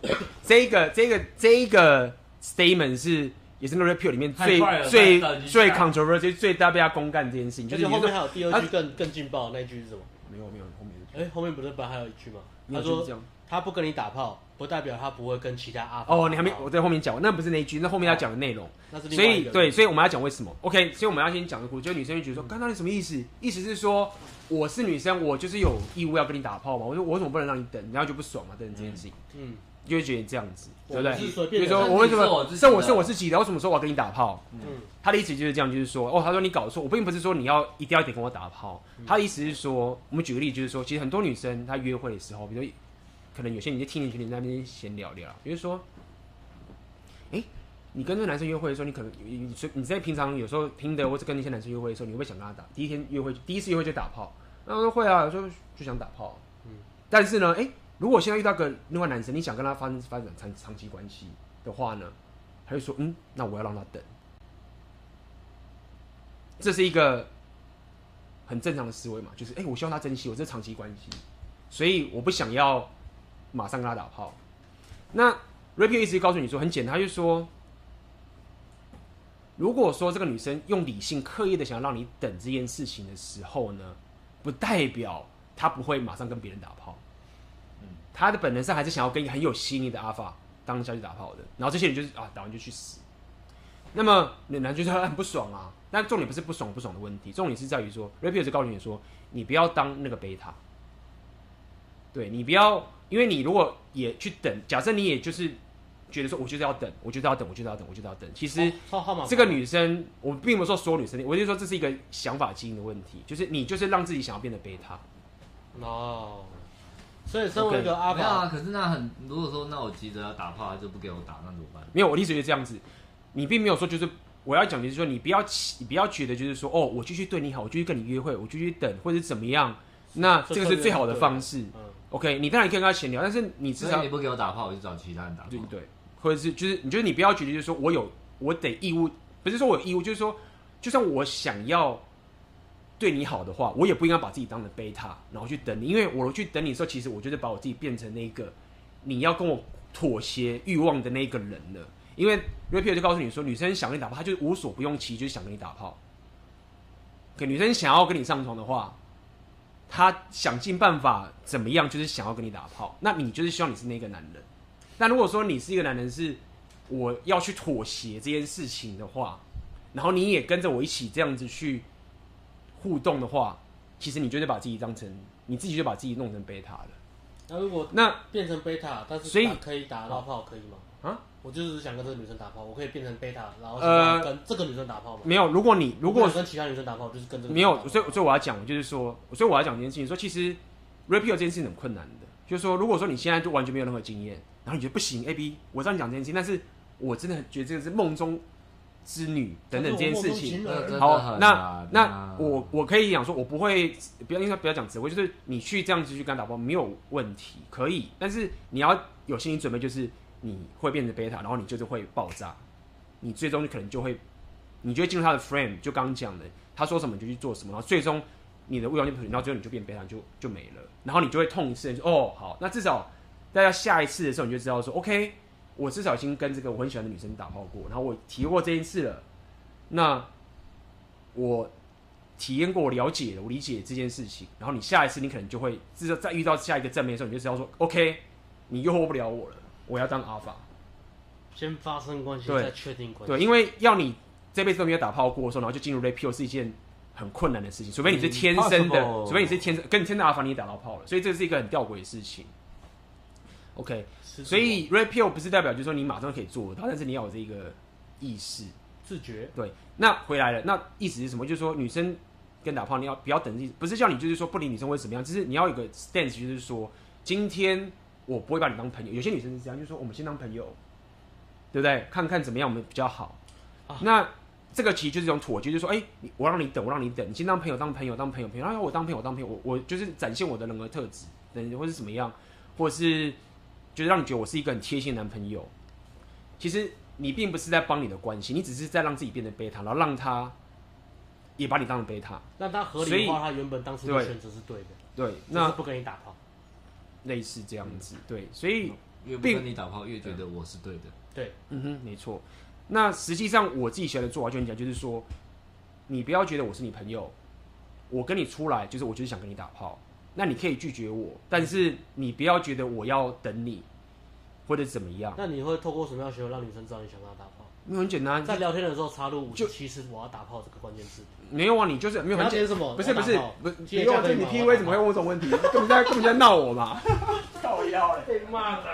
这个这个这个 statement 是也是 Rapio 里面最最最 controversial 最大被他公干这件事情。就是后面还有第二句更更劲爆的那句是什么？没有没有，后面哎，后面不是本来还有一句吗？他说他不跟你打炮。不代表他不会跟其他阿哦，你还没我在后面讲，那不是那一句，那后面要讲的内容。那是所以对，所以我们要讲为什么？OK，所以我们要先讲的故事，就女生就觉得说，刚刚你什么意思？意思是说我是女生，我就是有义务要跟你打炮嘛？我说我为什么不能让你等？然后就不爽嘛？等等这件事情，嗯，就会觉得这样子，对不对？比如说我为什么是我是我自己的，为什么说我要跟你打炮？嗯，他的意思就是这样，就是说哦，他说你搞错，我并不是说你要一定要得跟我打炮，他的意思是说，我们举个例，就是说，其实很多女生她约会的时候，比如说。可能有些你就听进去，你在那边闲聊聊，比如说，哎、欸，你跟这个男生约会的时候，你可能你你你在平常有时候听的，或者跟那些男生约会的时候，你会不会想跟他打？第一天约会，第一次约会就打炮？那我说会啊，有时候就想打炮。嗯，但是呢，哎、欸，如果现在遇到个另外男生，你想跟他发生发展长长期关系的话呢，他就说，嗯，那我要让他等。这是一个很正常的思维嘛，就是哎、欸，我希望他珍惜我这长期关系，所以我不想要。马上跟他打炮。那 Rapio 意思就告诉你说很简单，他就说，如果说这个女生用理性刻意的想要让你等这件事情的时候呢，不代表她不会马上跟别人打炮。嗯，她的本能上还是想要跟一个很有吸引力的阿法当下去打炮的。然后这些人就是啊，打完就去死。那么女男就是很不爽啊。但重点不是不爽不爽的问题，重点是在于说 Rapio 就告诉你说，你不要当那个贝塔。对，你不要。因为你如果也去等，假设你也就是觉得说，我就是要等，我就是要等，我就是要等，我就是要等。其实这个女生，我并不是说所有女生，我就说这是一个想法基因的问题，就是你就是让自己想要变得贝塔。哦，所以身为一个阿法，okay, 没有啊，可是那很，如果说那我急着要打炮，他就不给我打，那怎么办？没有，我的意思就是这样子，你并没有说就是我要讲，就是说你不要你不要觉得就是说哦，我继续对你好，我继续跟你约会，我继续等或者怎么样，那这个是最好的方式。嗯，OK，你当然可以跟他闲聊，但是你至少你不给我打炮，我就找其他人打炮。对对，或者是就是你觉得你不要觉得就是说我有我得义务，不是说我有义务，就是说就算我想要。对你好的话，我也不应该把自己当成贝塔，然后去等你。因为我去等你的时候，其实我就是把我自己变成那个你要跟我妥协欲望的那个人了。因为 Rapio 就告诉你说，女生想跟你打炮，她就是无所不用其极，就是想跟你打炮。可女生想要跟你上床的话，她想尽办法怎么样，就是想要跟你打炮。那你就是希望你是那个男人。那如果说你是一个男人，是我要去妥协这件事情的话，然后你也跟着我一起这样子去。互动的话，其实你就得把自己当成你自己，就把自己弄成贝塔了。那如果那变成贝塔，但是所以可以打到炮可以吗？啊，我就是想跟这个女生打炮，我可以变成贝塔，然后呃跟这个女生打炮吗？没有，如果你如果跟其他女生打炮，就是跟这个没有。所以所以我要讲，就是说，所以我要讲这件事情，说其实 Rapio 这件事情很困难的，就是说，如果说你现在就完全没有任何经验，然后你觉得不行，A B，我知道你讲这件事情，但是我真的觉得这个是梦中。之女等等这件事情，好，那那我我可以讲说，我不会不要应该不要讲指挥，就是你去这样子去跟他打包没有问题，可以，但是你要有心理准备，就是你会变成贝塔，然后你就是会爆炸，你最终可能就会，你就会进入他的 frame，就刚讲的，他说什么你就去做什么，然后最终你的欲望就然后最后你就变贝塔就就没了，然后你就会痛一次，哦好，那至少大家下一次的时候你就知道说 OK。我至少已经跟这个我很喜欢的女生打炮过，然后我提过这件事了。那我体验过，我了解了，我理解这件事情。然后你下一次你可能就会，至少再遇到下一个正面的时候，你就知道说，OK，你诱惑不了我了，我要当阿法。先发生关系，再确定关系。对，因为要你这辈子都没有打炮过的时候，然后就进入 Rapio 是一件很困难的事情，除非你是天生的，嗯、除非你是天生跟你天生阿法，你也打到炮了。所以这是一个很吊诡的事情。OK。所以 Rapio 不是代表就是说你马上可以做到，但是你要有这个意识、自觉。对，那回来了，那意思是什么？就是说女生跟打炮，你要不要等？不是叫你就是说不理女生会怎么样，就是你要有一个 stance，就是说今天我不会把你当朋友。有些女生是这样，就是说我们先当朋友，对不对？看看怎么样我们比较好。啊、那这个其实就是一种妥协，就是说，哎、欸，我让你等，我让你等，你先当朋友，当朋友，当朋友，朋友，然后我当朋友，当朋友，我我就是展现我的人格特质，等或是怎么样，或者是。就是让你觉得我是一个很贴心的男朋友，其实你并不是在帮你的关系，你只是在让自己变成贝塔，然后让他也把你当成贝塔。那他合理化他原本当初的选择是对的。对，那不跟你打炮，类似这样子。对，所以越不跟你打炮，越觉得我是对的。对，嗯哼，没错。那实际上我自己喜欢的做法就跟你讲，就是说，你不要觉得我是你朋友，我跟你出来就是我就是想跟你打炮，那你可以拒绝我，但是你不要觉得我要等你。或者怎么样？那你会透过什么样的行为让女生知道你想跟她打炮？因为很简单，在聊天的时候插入就其实我要打炮这个关键字。没有啊，你就是没有很简单什么？不是不是不是，你用你 P V 怎么会问这种问题？根本在根本在闹我嘛！靠腰了，被骂的。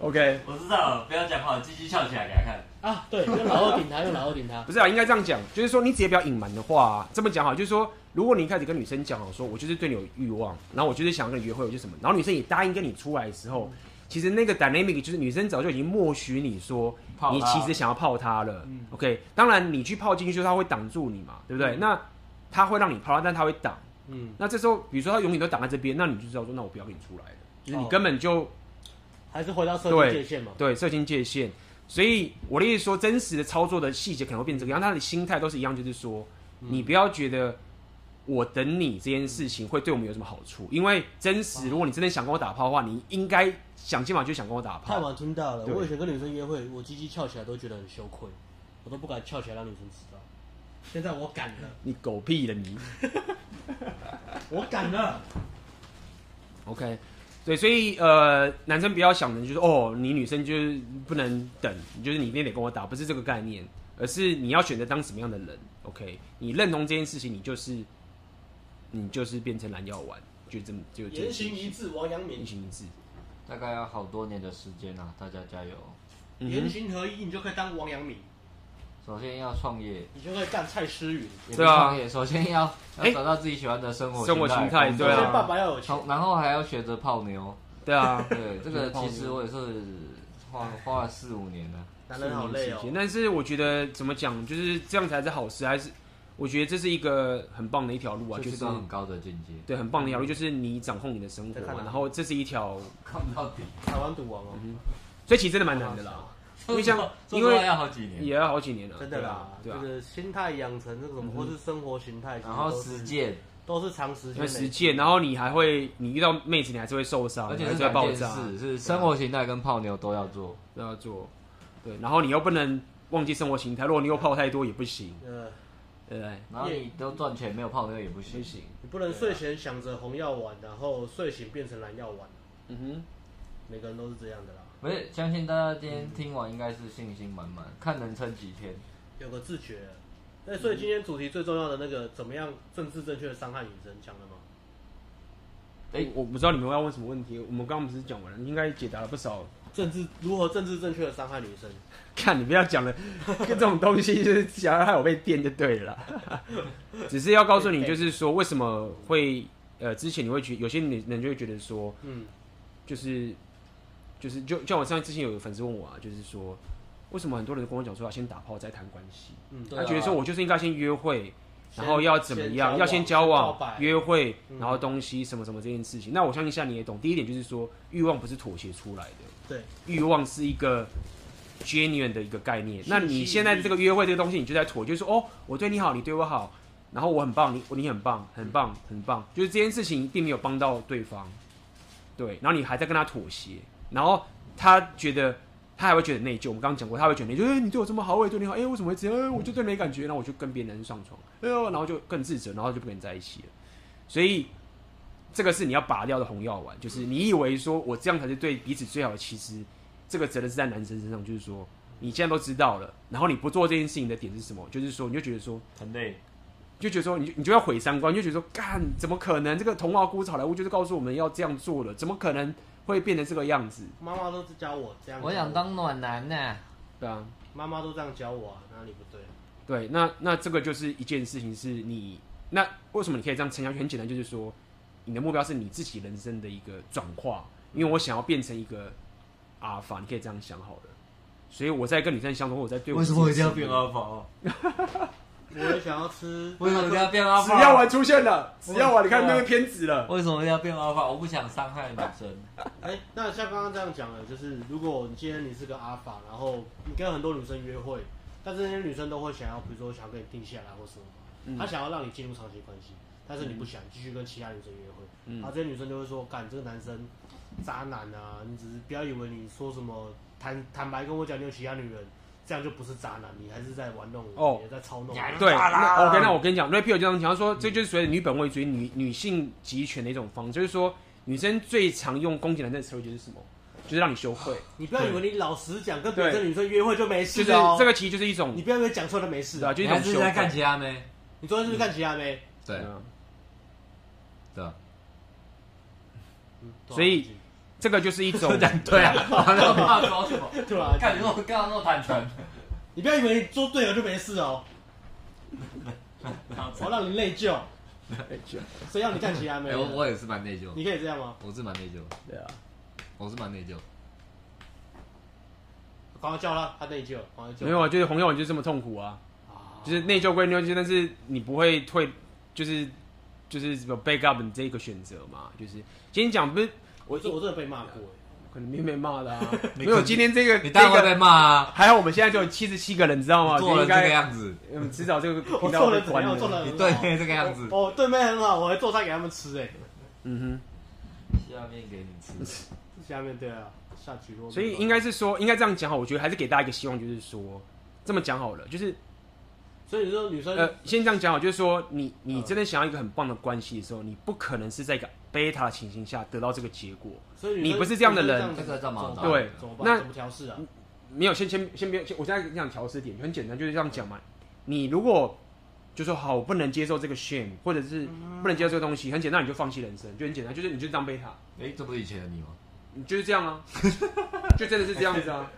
OK，我知道了，不要讲话，鸡鸡翘起来给他看。啊，对，用老二顶他，用老二顶他。不是啊，应该这样讲，就是说你只要不要隐瞒的话、啊，这么讲好，就是说，如果你一开始跟女生讲好，说我就是对你有欲望，然后我就是想跟你约会，我就什么，然后女生也答应跟你出来的时候。其实那个 dynamic 就是女生早就已经默许你说，你其实想要泡他了。嗯、OK，当然你去泡进去，他会挡住你嘛，对不对？嗯、那他会让你泡，但他会挡。嗯，那这时候比如说他永远都挡在这边，那你就知道说，那我不要跟你出来了，就是你根本就、哦、还是回到射精界限嘛。对，射精界限。所以我的意思说，真实的操作的细节可能会变这个样，他的心态都是一样，就是说，嗯、你不要觉得。我等你这件事情会对我们有什么好处？因为真实，如果你真的想跟我打炮的话，你应该想尽办法就想跟我打炮。太晚听到了，我以前跟女生约会，我鸡鸡翘起来都觉得很羞愧，我都不敢翘起来让女生知道。现在我敢了。你狗屁了你！我敢了。OK，对，所以呃，男生不要想的就是哦，你女生就是不能等，就是你一定得跟我打，不是这个概念，而是你要选择当什么样的人。OK，你认同这件事情，你就是。你就是变成蓝药丸，就这么就言行一致，王阳明言行一致，大概要好多年的时间啊，大家加油。言行合一，你就可以当王阳明。首先要创业，你就可以干蔡诗芸。对啊，首先要要找到自己喜欢的生活生活形态，对啊。爸爸要有钱，然后还要学着泡妞。对啊，对，这个其实我也是花花了四五年了，男人好累哦。但是我觉得怎么讲，就是这样才是好事，还是我觉得这是一个很棒的一条路啊，就是很高的境界。对，很棒的一条路，就是你掌控你的生活，然后这是一条看不到底，台湾赌王哦。所以其实真的蛮难的啦。因为像，因为要好几年，也要好几年了，真的啦。这个心态养成，这种或是生活形态，然后实践，都是长时间实践。然后你还会，你遇到妹子，你还是会受伤，而且是会爆炸。是生活形态跟泡妞都要做，都要做。对，然后你又不能忘记生活形态，如果你又泡太多也不行。对不对，然后你都赚钱没有泡妞也不行，不行。你不能睡前想着红药丸，然后睡醒变成蓝药丸。嗯哼，每个人都是这样的啦。不是相信大家今天听完应该是信心满满，看能撑几天，有个自觉。那所以今天主题最重要的那个，怎么样政治正确的伤害女生，讲了吗？哎，我不知道你们要问什么问题。我们刚刚不是讲完了，应该解答了不少政治如何政治正确的伤害女生。看你不要讲了，跟这种东西就是想要害我被电就对了。只是要告诉你，就是说为什么会呃，之前你会觉有些女人就会觉得说，嗯，就是。就是就像我上之前有个粉丝问我啊，就是说为什么很多人跟我讲说要先打炮再谈关系？嗯，他觉得说我就是应该先约会，然后要怎么样？要先交往、约会，然后东西什么什么这件事情。那我相信现在你也懂。第一点就是说欲望不是妥协出来的，对，欲望是一个 genuine 的一个概念。那你现在这个约会这个东西，你就在妥，就是说哦，我对你好，你对我好，然后我很棒，你你很棒，很棒，很棒，就是这件事情并没有帮到对方，对，然后你还在跟他妥协。然后他觉得，他还会觉得内疚。我们刚刚讲过，他会觉得内疚。哎，你对我这么好，我也对你好。哎，为什么会这样？哎，我就对没感觉，然后我就跟别人上床。哎呦，然后就更自责，然后就不跟你在一起了。所以，这个是你要拔掉的红药丸，就是你以为说我这样才是对彼此最好的。其实，这个责任是在男生身上。就是说，你现在都知道了，然后你不做这件事情的点是什么？就是说，你就觉得说很累，就觉得说你你就要毁三观，你就觉得说干怎么可能？这个童话故事好莱坞就是告诉我们要这样做的，怎么可能？会变成这个样子。妈妈都是教我这样。我想当暖男呢。对啊，妈妈都这样教我啊，哪里不对？对，那那这个就是一件事情，是你那为什么你可以这样撑下去？很简单，就是说你的目标是你自己人生的一个转化。因为我想要变成一个阿尔法，你可以这样想好了。所以我在跟女生相处，我在对我。为什么一定要变阿尔法哦？我也想要吃。为什么一定要变阿尔法？只要我出现了，只要我你看那个片子了。为什么一定要变阿尔法？我不想伤害女生。哎，那像刚刚这样讲的，就是如果你今天你是个阿尔法，然后你跟很多女生约会，但是那些女生都会想要，比如说想要跟你定下来或什么，她想要让你进入长期关系，但是你不想继续跟其他女生约会，然后这些女生就会说：“干，这个男生渣男啊！你只是不要以为你说什么坦坦白跟我讲你有其他女人。”这样就不是渣男，你还是在玩弄，哦，也在操弄。对，那 OK，那我跟你讲，Rapio 就这样讲，他说这就是属于女本位主义、女女性集权的一种方式，就是说女生最常用攻击男生的词汇就是什么？就是让你羞愧。你不要以为你老实讲，跟别的女生约会就没事。就是这个其实就是一种，你不要以为讲错了没事啊，就一种羞愧。你在看其他妹？你昨天是不是看其他妹？对。对。所以。这个就是一种 对啊，那怕说什么？对啊，看你那么刚刚那么坦诚，你不要以为你做对了就没事哦。我让你内疚，内疚。谁让你站起来没有？我我也是蛮内疚。你可以这样吗？我是蛮内疚。对啊，我是蛮内疚。刚刚叫他，他内疚。没有啊，就是红药丸就这么痛苦啊。就是内疚归内疚，但是你不会退，就是就是什么 back up 你这个选择嘛？就是今天讲不是。我我真的被骂过，可能没被骂的啊。没有今天这个，你当然会被骂啊。还好我们现在就有七十七个人，你知道吗？做了这个样子，嗯，迟早这个我做了怎么样？做了你对面 这个样子。哦，对面很好，我还做菜给他们吃哎。嗯哼，下面给你吃。下面对啊，下去。所以应该是说，应该这样讲好。我觉得还是给大家一个希望，就是说这么讲好了，就是。所以说女生呃，先这样讲好，就是说你你真的想要一个很棒的关系的时候，你不可能是在一个。贝塔的情形下得到这个结果，所以你不是这样的人，这个怎么对？那怎么调试啊？没有，先先先别，我现在跟你讲调试点，很简单，就是这样讲嘛。你如果就说好，我不能接受这个 shame，或者是不能接受这个东西，很简单，你就放弃人生，就很简单，就是你就当贝塔。哎、欸，这不是以前的你吗？你就是这样啊，就真的是这样子啊。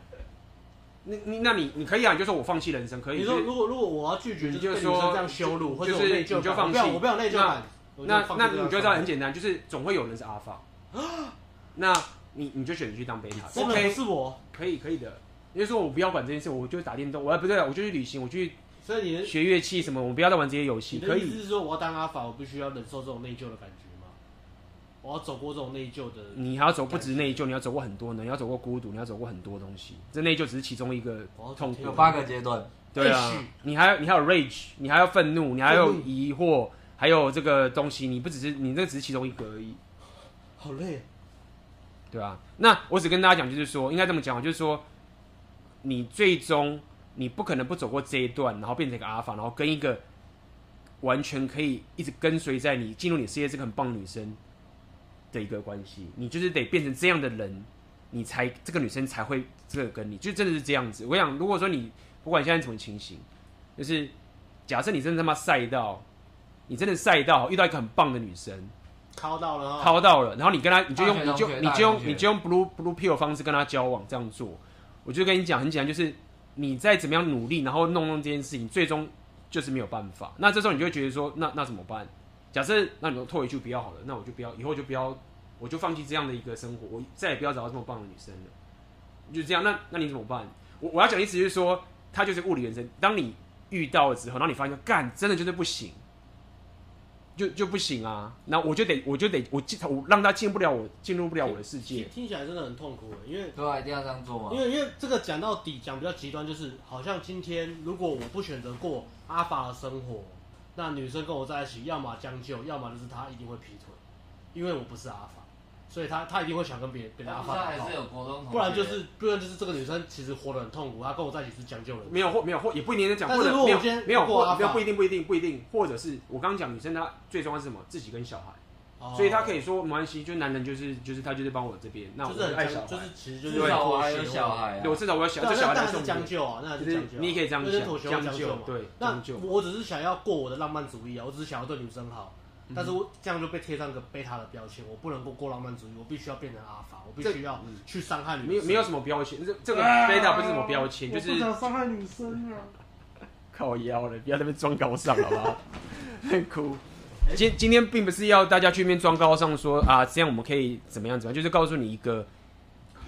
你你那你你可以啊，你就说我放弃人生，可以。你说如果如果我要拒绝，你就说这样羞辱，或者就是你就放弃，我不要内疚感。那那你就知道很简单，就是总会有人是阿法。那你你就选择去当贝塔。真的不是我，可以可以的。因为说我不要管这件事，我就打电动，我不对，我就去旅行，我去。所以你学乐器什么，我不要再玩这些游戏。可以。意思是说我要当阿法，我必须要忍受这种内疚的感觉吗。我要走过这种内疚的，你还要走不止内疚，你要走过很多呢，你要走过孤独，你要走过很多东西。这内疚只是其中一个痛苦，有八个阶段。对啊，你还你还有 rage，你还要愤怒，你还有疑惑，还有这个东西，你不只是你这只是其中一个而已。好累，对啊。那我只跟大家讲，就是说，应该这么讲，就是说，你最终你不可能不走过这一段，然后变成一个阿法，然后跟一个完全可以一直跟随在你进入你世界这个很棒的女生。的一个关系，你就是得变成这样的人，你才这个女生才会这个跟你，就真的是这样子。我想，如果说你不管现在什么情形，就是假设你真的他妈晒到，你真的赛到遇到一个很棒的女生，掏到了，掏到了，然后你跟她，你就用你就你就用你就用 blue blue pill 的方式跟她交往，这样做，我就跟你讲很简单，就是你再怎么样努力，然后弄弄这件事情，最终就是没有办法。那这时候你就会觉得说，那那怎么办？假设那你就退回去不要好了，那我就不要，以后就不要，我就放弃这样的一个生活，我再也不要找到这么棒的女生了。就这样，那那你怎么办？我我要讲的意思就是说，他就是物理原生。当你遇到了之后，然后你发现干真的就是不行，就就不行啊。那我就得我就得我进我让他进不了我进入不了我的世界。听起来真的很痛苦，因为对啊，一定要这样做嘛。因为因为这个讲到底讲比较极端，就是好像今天如果我不选择过阿法的生活。那女生跟我在一起，要么将就，要么就是她一定会劈腿，因为我不是阿法，所以他他一定会想跟别别的阿法打炮，不然就是不然就是这个女生其实活得很痛苦，她跟我在一起是将就人，没有或没有或也不一定讲，或者没有没有或没有不一定不一定不一定，或者是我刚刚讲女生她最重要是什么？自己跟小孩。所以他可以说没关系，就男人就是就是他就是帮我这边，那我就是爱小孩，就是其实就是至少我还有小孩，对，我至少我有小孩，这小孩当然是将就啊，那还是将就，你也可以这样想，将就，对，那我只是想要过我的浪漫主义啊，我只是想要对女生好，但是我这样就被贴上个贝塔的标签，我不能够过浪漫主义，我必须要变成阿法，我必须要去伤害女生，没有没有什么标签，这这个贝塔不是什么标签，就是不想伤害女生啊，靠腰了，不要在那边装高尚好不好？很酷。今今天并不是要大家去面装高尚说啊，这样我们可以怎么样怎么样，就是告诉你一个，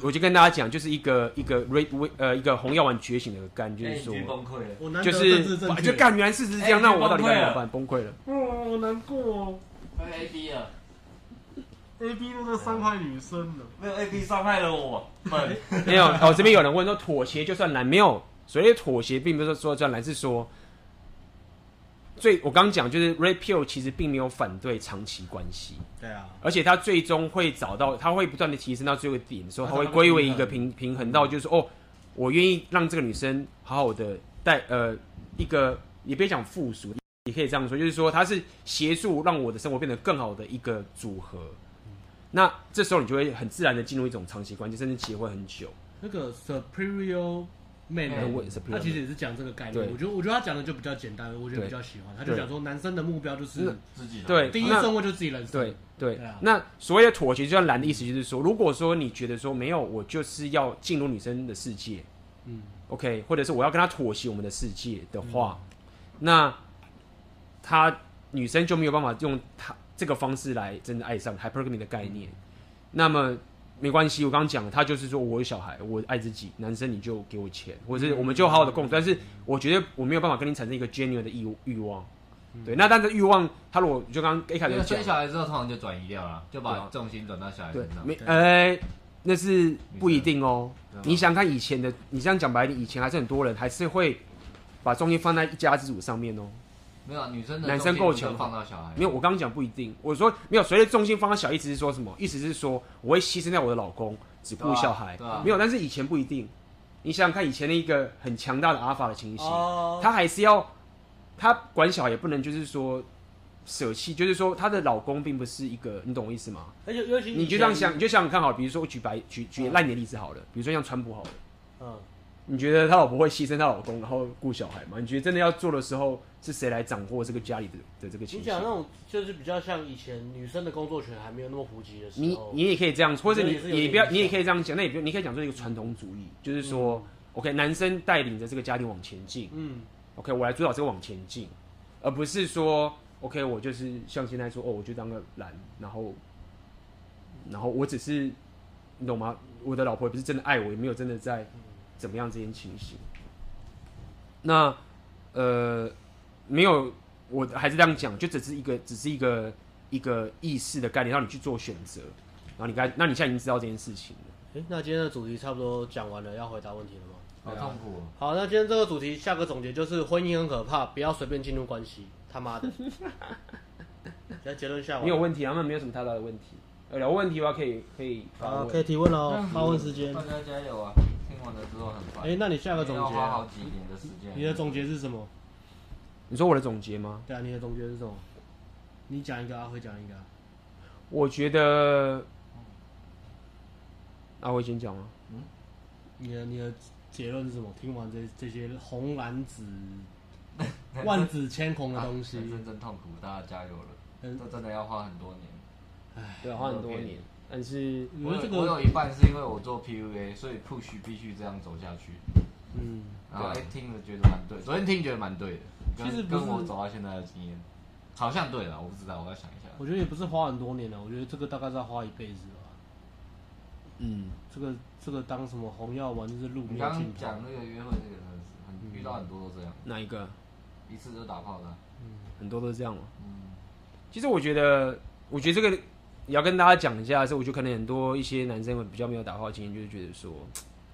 我就跟大家讲，就是一个一个 red 呃一个红药丸觉醒的感觉，就是说，就是就干原来事实是这样，那我到底该怎么办？崩溃了，哦，我难过哦，A B 了，A B 都在伤害女生了，没有 A B 伤害了我，没有哦，这边有人问说妥协就算难，没有，所以妥协并不是说算难，是说。最我刚讲就是 Red Pill 其实并没有反对长期关系，对啊，而且他最终会找到，他会不断的提升到最后一个点的时候，他会归为一个平平衡到，就是说哦，我愿意让这个女生好好的带呃一个，也别讲附属，也可以这样说，就是说他是协助让我的生活变得更好的一个组合。那这时候你就会很自然的进入一种长期关系，甚至结婚很久。那个 Superior。妹妹，他其实也是讲这个概念。我觉得，我觉得他讲的就比较简单，我觉得比较喜欢。他就讲说，男生的目标就是自己，对，第一生活就是自己人生。对对。那所谓的妥协，就像蓝的意思就是说，如果说你觉得说没有，我就是要进入女生的世界，嗯，OK，或者是我要跟他妥协我们的世界的话，那他女生就没有办法用他这个方式来真的爱上 hypergamy 的概念。那么。没关系，我刚刚讲了，他就是说我有小孩，我爱自己，男生你就给我钱，或者是我们就好好的共处。但是我觉得我没有办法跟你产生一个 genuine 的欲欲望，对。那但是欲望，他如果就刚刚一开始生小孩之后，通常就转移掉了，就把重心转到小孩身上。没，呃，那是不一定哦。你想看以前的，你这样讲白点，以前还是很多人还是会把重心放在一家之主上面哦。没有女生的男生够强放到小孩，没有。我刚刚讲不一定，我说没有。随着重心放到小，意思是说什么？意思是说我会牺牲掉我的老公，只顾小孩。没有，但是以前不一定。你想想看，以前的一个很强大的阿法的情形，他还是要他管小孩，也不能就是说舍弃，就是说他的老公并不是一个，你懂我意思吗？尤其你就这样想，你就想想看好，比如说我举白举举烂点例子好了，比如说像川普好了，嗯，你觉得他老婆会牺牲他老公，然后顾小孩吗？你觉得真的要做的时候，是谁来掌握这个家里的的这个情绪？你讲那种就是比较像以前女生的工作权还没有那么普及的时候。你你也可以这样，或者你也不要，你也可以这样讲。那也不用，你可以讲出一个传统主义，就是说、嗯、，OK，男生带领着这个家庭往前进。嗯，OK，我来主导这个往前进，而不是说，OK，我就是像现在说，哦，我就当个男，然后，然后我只是，你懂吗？我的老婆也不是真的爱我，也没有真的在。怎么样？这件情形，那呃，没有，我还是这样讲，就只是一个，只是一个一个意识的概念，让你去做选择。然后你该，那你现在已经知道这件事情了。诶，那今天的主题差不多讲完了，要回答问题了吗？好痛苦。好，那今天这个主题下个总结就是：婚姻很可怕，不要随便进入关系。他妈的！现 在结论下，你有问题，他们没有什么太大的问题。有问题的话可以可以好，可以提问哦。发问时间，大家加油啊！哎、欸，那你下个总结、啊？花好几年的时间。你的总结是什么？你说我的总结吗？对啊，你的总结是什么？你讲一个，阿辉讲一个。我觉得，阿辉先讲吗？嗯。你的你的结论是什么？听完这这些红蓝紫 万紫千红的东西，真痛苦，大家加油了。嗯，这真的要花很多年。哎，对，花很多年。但是我有我有一半是因为我做 PUA，所以 push 必须这样走下去。嗯，然后哎、欸、听了觉得蛮对，昨天听觉得蛮对的。其实跟我走到现在的经验，好像对了，我不知道，我要想一下。我觉得也不是花很多年了，我觉得这个大概是要花一辈子吧。嗯，这个这个当什么红药丸就是路边。你刚刚讲那个约会那个很很遇到很多都这样。哪一个？一次就打炮的。嗯，很多都是这样嘛。嗯，其实我觉得，我觉得这个。也要跟大家讲一下，是我觉得可能很多一些男生会比较没有打炮经验，就是觉得说，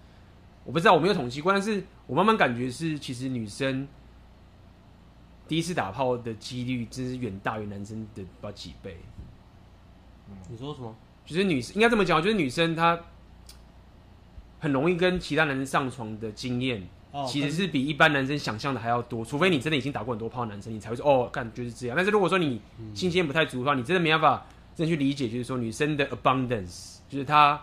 我不知道我没有统计过，但是我慢慢感觉是，其实女生第一次打炮的几率真是远大于男生的不知道几倍。你说什么？就是女生应该这么讲，就是女生她很容易跟其他男生上床的经验，其实是比一般男生想象的还要多。除非你真的已经打过很多炮，男生你才会说哦，感觉是这样。但是如果说你新鲜不太足的话，你真的没办法。真去理解，就是说女生的 abundance，就是她，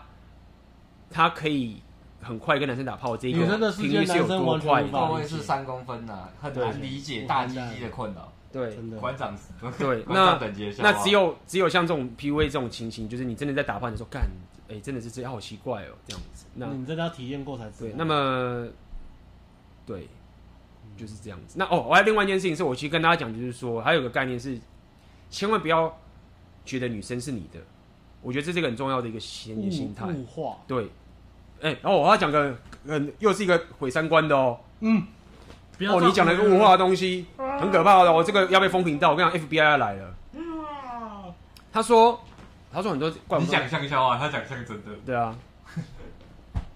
她可以很快跟男生打炮，这个频率是有多快？部位是三公分呐，很难理解大鸡鸡的困扰。对，馆长，对，那那只有只有像这种 PUA 这种情形，就是你真的在打炮的时候干，哎，真的是这样，好奇怪哦，这样子。那你真的要体验过才知道。对，那么，对，就是这样子。那哦，我还有另外一件事情是，我其实跟大家讲，就是说，还有个概念是，千万不要。觉得女生是你的，我觉得这是一个很重要的一个心理心态。物化。对，哎、欸，然后我要讲个，嗯，又是一个毁三观的哦。嗯。哦，你讲了一个物化的东西，很可怕的。我这个要被封频道，我跟你讲，FBI 要来了。他说，他说很多怪不。你讲像笑话，他讲像真的。对啊。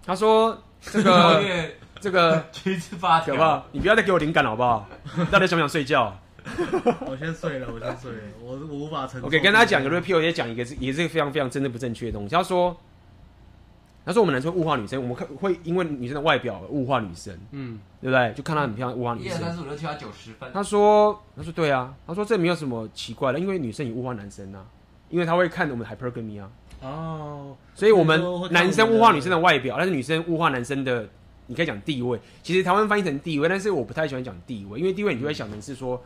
他说这个 这个 橘子发条，可怕，你不要再给我灵感了，好不好？到底想不想睡觉？我先睡了，我先睡了，我我无法承受。OK，跟大家讲个 repeal，也讲一个也是非常非常真的不正确的东西。他说，他说我们男生物化女生，我们会因为女生的外表而物化女生，嗯，对不对？就看她很漂亮，物化女生。一二三四五六七八九十分。他说，他说对啊，他说这没有什么奇怪的，因为女生也物化男生啊，因为他会看我们 hypergamy 啊。哦。所以我们男生物化女生的外表，但是女生物化男生的，你可以讲地位。其实台湾翻译成地位，但是我不太喜欢讲地位，因为地位你就会想成是说。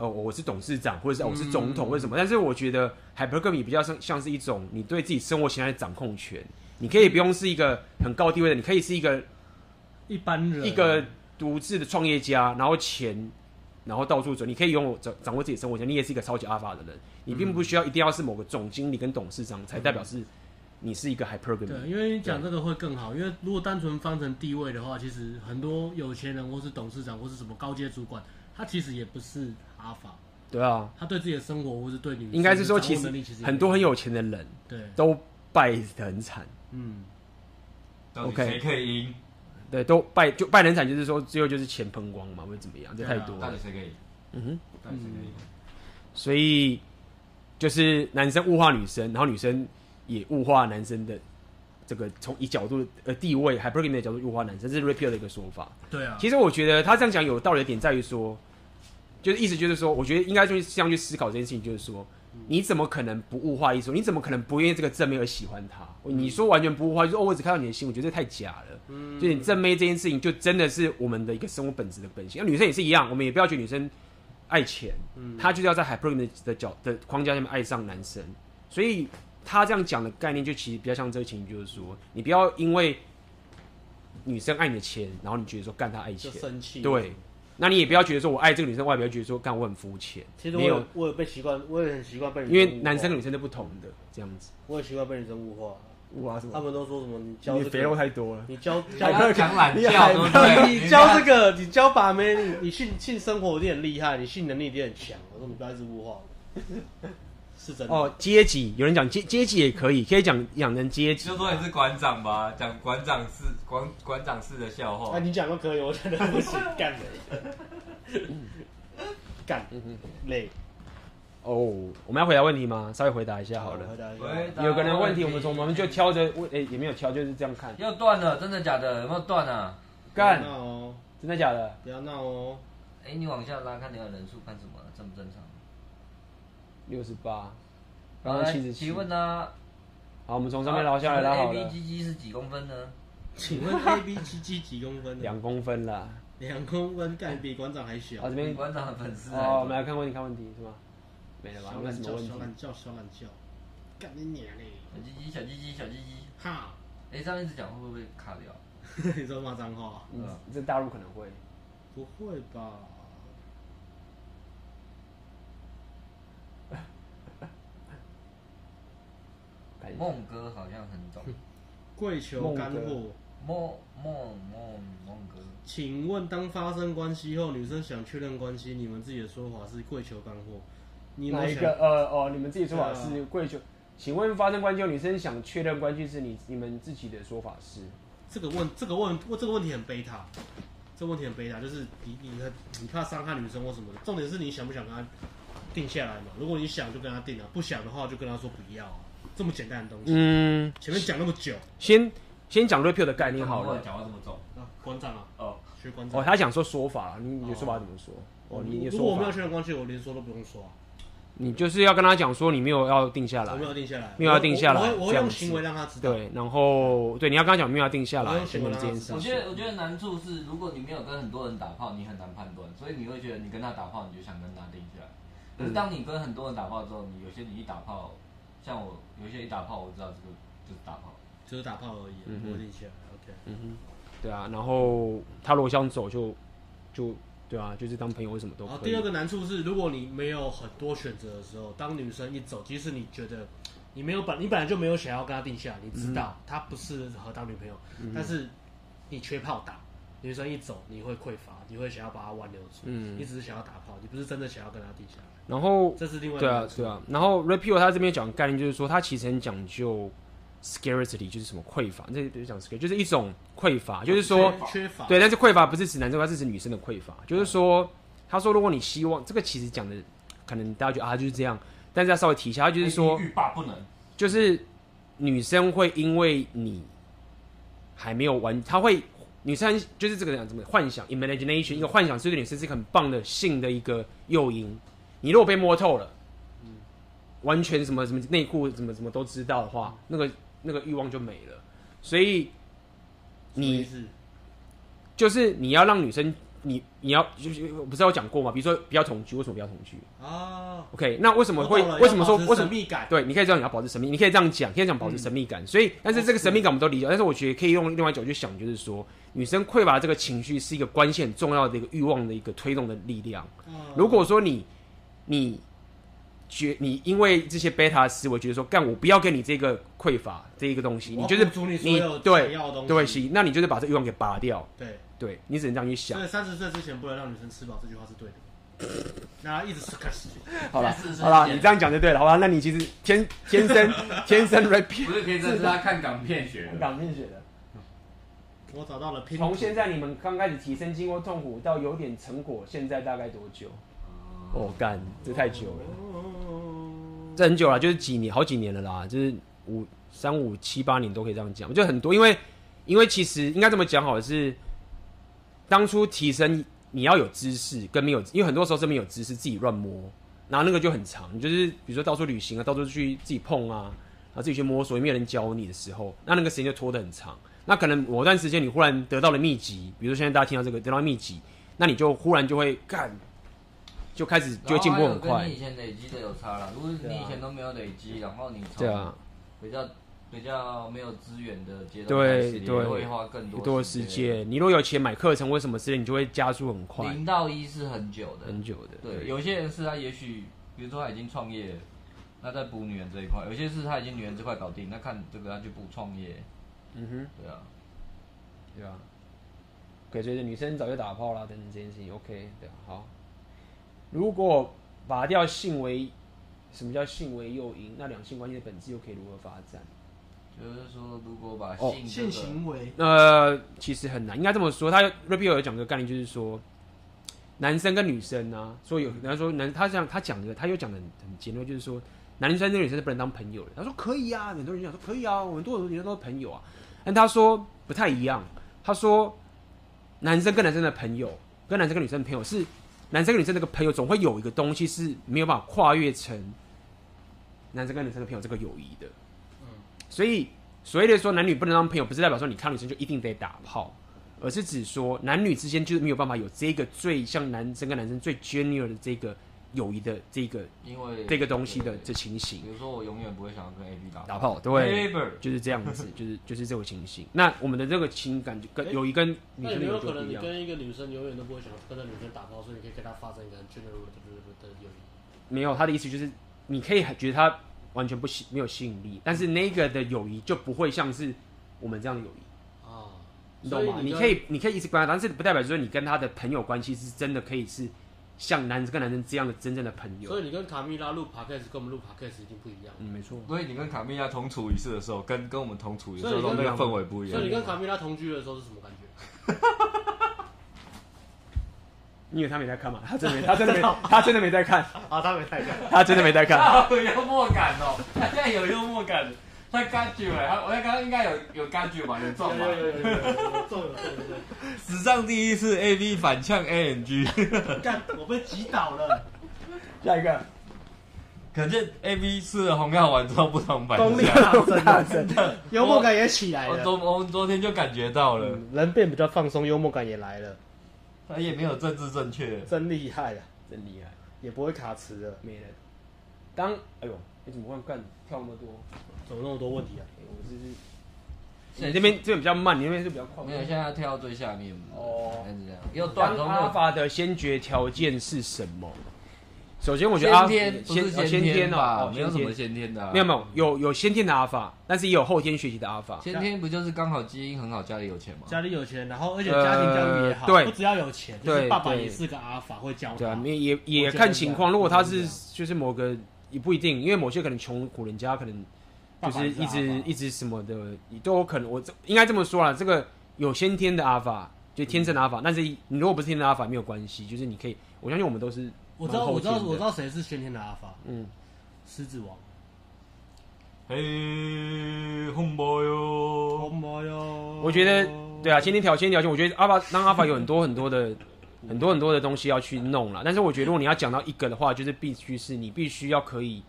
哦，我是董事长，或者是我是总统，或者什么？但是我觉得 hypergamy 比较像像是一种你对自己生活形态的掌控权。你可以不用是一个很高地位的，你可以是一个一般人，一个独自的创业家，然后钱，然后到处走。你可以拥有掌掌握自己生活权，你也是一个超级 alpha 的人。你并不需要一定要是某个总经理跟董事长才代表是你是一个 hypergamy。对，因为你讲这个会更好。因为如果单纯分成地位的话，其实很多有钱人或是董事长或是什么高阶主管，他其实也不是。阿法，对啊，他对自己的生活或是对你，应该是说，其实很多很有钱的人，对，都败得很惨。嗯，OK，谁可以赢？对，都败就败得很惨，就是说最后就是钱喷光嘛，或者怎么样，这太多了。到底谁可以？嗯哼，到底谁可以？所以就是男生物化女生，然后女生也物化男生的这个从一角度呃地位，hypergamy 的角度物化男生，这是 r e p e a l 的一个说法。对啊，其实我觉得他这样讲有道理的点在于说。就是意思就是说，我觉得应该就是这样去思考这件事情，就是说，你怎么可能不物化艺术？你怎么可能不因为这个正妹而喜欢他？你说完全不物化，就是哦，我只看到你的心，我觉得这太假了。嗯，就你正妹这件事情，就真的是我们的一个生活本质的本性。那女生也是一样，我们也不要觉得女生爱钱，嗯，她就是要在 hypergamy 的角的框架下面爱上男生。所以她这样讲的概念，就其实比较像这个情绪，就是说，你不要因为女生爱你的钱，然后你觉得说干她爱钱，生气。对，那你也不要觉得说我爱这个女生，我也不要觉得说干我很肤浅。其实我有，我有被习惯，我也很习惯被。因为男生跟女生都不同的这样子。我也习惯被女生物化。物化什么？他们都说什么？你教、这个、你肥肉太多了。你教教讲懒你教，你教这个，你教把妹，你你性性生活一定很厉害，你性能力一定很强。我说你不要一直物化。是真的哦，阶级有人讲阶阶级也可以，可以讲养成阶级。就说你是馆长吧，讲馆长式馆馆长式的笑话。啊，你讲都可以，我觉得不行，干 干累。哦，我们要回答问题吗？稍微回答一下好了。回答一下。有个人问题，我们从我们就挑着问，哎，也没有挑，就是这样看。要断了，真的假的？有没有断啊？干哦，真的假的？不要闹哦。哎，你往下拉，看你的人数，看什么？正不正常？六十八，刚刚七十七。请问呢？好，我们从上面捞下来拉好了。A B G G 是几公分呢？请问 A B G G 几公分？两公分啦。两公分，干比馆长还小。啊，这边馆长的粉丝。哦，我们来看问题，看问题是吗？没了吧？小懒叫，小懒叫，小懒叫。干你娘嘞！小鸡鸡，小鸡鸡，小鸡鸡。哈。哎，这样一直讲会不会卡掉？你说骂脏话？嗯，这大陆可能会。不会吧？梦哥好像很懂，跪求干货。梦梦梦梦哥，请问当发生关系后，女生想确认关系，你们自己的说法是跪求干货？你哪一个？呃哦，你们自己说法是跪求？请问发生关系后，女生想确认关系是你你们自己的说法是？这个问这个问问这个问题很悲塔，这个问题很悲塔，就是你你你怕伤害女生或什么的。重点是你想不想跟她定下来嘛？如果你想就跟她定了，不想的话就跟她说不要。这么简单的东西，嗯，前面讲那么久，先先讲 repeal 的概念好了。讲话这么重啊，馆长啊，哦，学观战。哦，他想说说法，你你说法怎么说？哦，你你说。如果我没有确认关系，我连说都不用说。你就是要跟他讲说，你没有要定下来。我没有定下来，没有要定下来。我我用行为让他知道。对，然后对，你要跟他讲没有要定下来。我觉得我觉得难处是，如果你没有跟很多人打炮，你很难判断，所以你会觉得你跟他打炮，你就想跟他定下来。可是当你跟很多人打炮之后，你有些你一打炮。像我有一些一打炮，我知道这个就是打炮，就是打炮而已，不会定下来。OK，嗯哼，对啊。然后他如果想走就，就就对啊，就是当朋友，为什么都可以。第二个难处是，如果你没有很多选择的时候，当女生一走，即使你觉得你没有本，你本来就没有想要跟她定下，你知道她不适合当女朋友，嗯、但是你缺炮打，女生一走，你会匮乏，你会想要把她挽留住，嗯，你只是想要打炮，你不是真的想要跟她定下来。然后，这是另外对啊，对啊。然后 repeal 他这边讲的概念就是说，他其实很讲究 scarcity，就是什么匮乏。这就是讲 scarcity，就是一种匮乏，就是说缺乏。对，但是匮乏不是指男生，它是指女生的匮乏。就是说，他说如果你希望这个，其实讲的可能大家觉得啊就是这样，但是他稍微提一下，他就是说欲罢不能，就是女生会因为你还没有完，他会女生就是这个样子，怎么幻想 imagination，一个幻想是对女生是一个很棒的性的一个诱因。你如果被摸透了，嗯，完全什么什么内裤什么什么都知道的话，那个那个欲望就没了。所以你就是你要让女生，你你要就是不是有讲过吗？比如说不要同居，为什么不要同居啊？OK，那为什么会为什么说为什么神秘感？对，你可以这样，你要保持神秘，你可以这样讲，可以这样保持神秘感。所以，但是这个神秘感我们都理解，但是我觉得可以用另外一种去想，就是说女生匮乏这个情绪是一个关系很重要的一个欲望的一个推动的力量。如果说你你觉你因为这些贝塔思维觉得说，干我不要给你这个匮乏这一个东西，你就是你对对行，那你就是把这欲望给拔掉。对对，你只能这样去想。所以三十岁之前不能让女生吃饱，这句话是对的。那一直是开始。好了好了，你这样讲就对了，好吧？那你其实天天生天生 rap 不是天生，是他看港片学的。港片学的。我找到了。从现在你们刚开始提升，经过痛苦到有点成果，现在大概多久？哦，干，这太久了，这很久了，就是几年，好几年了啦，就是五三五七八年都可以这样讲，就很多，因为因为其实应该这么讲好的是，当初提升你要有知识跟没有，因为很多时候是没有知识自己乱摸，然后那个就很长，就是比如说到处旅行啊，到处去自己碰啊，然后自己去摸索，也没有人教你的时候，那那个时间就拖得很长。那可能某段时间你忽然得到了秘籍，比如说现在大家听到这个得到秘籍，那你就忽然就会干，就开始就会进步很快。跟你以前累积的有差了，如果你以前都没有累积，然后你对啊，比较。比较没有资源的阶段，对对，会花更多多时间。你如果有钱买课程，或什么之类你就会加速很快？零到一是很久的，很久的。对，有些人是他也许，比如说他已经创业，那在补女人这一块；有些是他已经女人这块搞定，那看这个他就补创业。嗯哼，对啊，对啊。可以，所以女生早就打炮啦，等等这件事情，OK，对啊，好。如果拔掉性为，什么叫性为诱因？那两性关系的本质又可以如何发展？就是说，如果把性、这个、性行为，呃，其实很难，应该这么说。他 Rapio 有讲个概念，就是说，男生跟女生啊，说有人家说男，他这样他讲的，他又讲的很很尖锐，就是说，男生跟女生是不能当朋友的。他说可以啊，很多人讲说可以啊，我们多数女生都是朋友啊。但他说不太一样，他说，男生跟男生的朋友，跟男生跟女生的朋友是，男生跟女生那个朋友总会有一个东西是没有办法跨越成男生跟女生的朋友这个友谊的。嗯所以，所谓的说男女不能当朋友，不是代表说你看女生就一定得打炮，而是指说男女之间就是没有办法有这个最像男生跟男生最 genuine 的这个友谊的这个，因为这个东西的这情形。比如说，我永远不会想要跟 A B 打打炮，对，就是这样子，就是就是这种情形。那我们的这个情感就跟友谊跟女生的友谊不一样。那有可能你跟一个女生永远都不会想跟那女生打炮，所以你可以跟她发生一个 general 的友谊？没有，他的意思就是你可以觉得他。完全不吸没有吸引力，但是那个的友谊就不会像是我们这样的友谊啊，你懂吗？你可以你可以一直观察，但是不代表说你跟他的朋友关系是真的可以是像男生跟男生这样的真正的朋友。所以你跟卡蜜拉录 podcast 跟我们录 podcast 一定不一样。嗯，没错。所以你跟卡蜜拉同处一室的时候，跟跟我们同处一室的时候那个氛围不一样。所以你跟卡蜜拉同居的时候是什么感觉？因为他没在看嘛，他真的没，他真的没，他真的没在看啊，他没在看，他真的没在看。有幽默感哦，他现在有幽默感，他感觉哎，他我刚刚应该有有感觉吧，有中吗？有有有有有中了，对对对。史上第一次 A V 反呛 A N G，干，我被击倒了。下一个，可见 A V 吃了红药丸之后不同凡响，功力大增，真的，幽默感也起来了。我昨我们昨天就感觉到了，人变比较放松，幽默感也来了。他也没有政治正确，真厉害啊，真厉害，也不会卡词了，没人。当哎呦，你怎么会干跳那么多？怎么那么多问题啊？欸、我是，你这边这边比较慢，你那边是比较快。没有，现在要跳到最下面。哦，是这样。又断中阿法的先决条件是什么？首先，我觉得阿先天不是先天吧，没有什么先天的，没有没有有有先天的阿法，但是也有后天学习的阿法。先天不就是刚好基因很好，家里有钱吗？家里有钱，然后而且家庭教育也好，对，不只要有钱，就是爸爸也是个阿法，会教他。对啊，也也也看情况，如果他是就是某个也不一定，因为某些可能穷苦人家可能就是一直一直什么的，你都有可能。我这应该这么说啦，这个有先天的阿法，就天生的阿法，但是你如果不是天生的阿法，没有关系，就是你可以，我相信我们都是。我知道，我知道，我知道谁是先天的阿法。嗯，狮子王。嘿，红包哟，红包哟。我觉得，对啊，先天条件条件，我觉得阿法让阿法有很多很多的很多很多的东西要去弄了。但是我觉得，如果你要讲到一个的话，就是必须是你必须要可以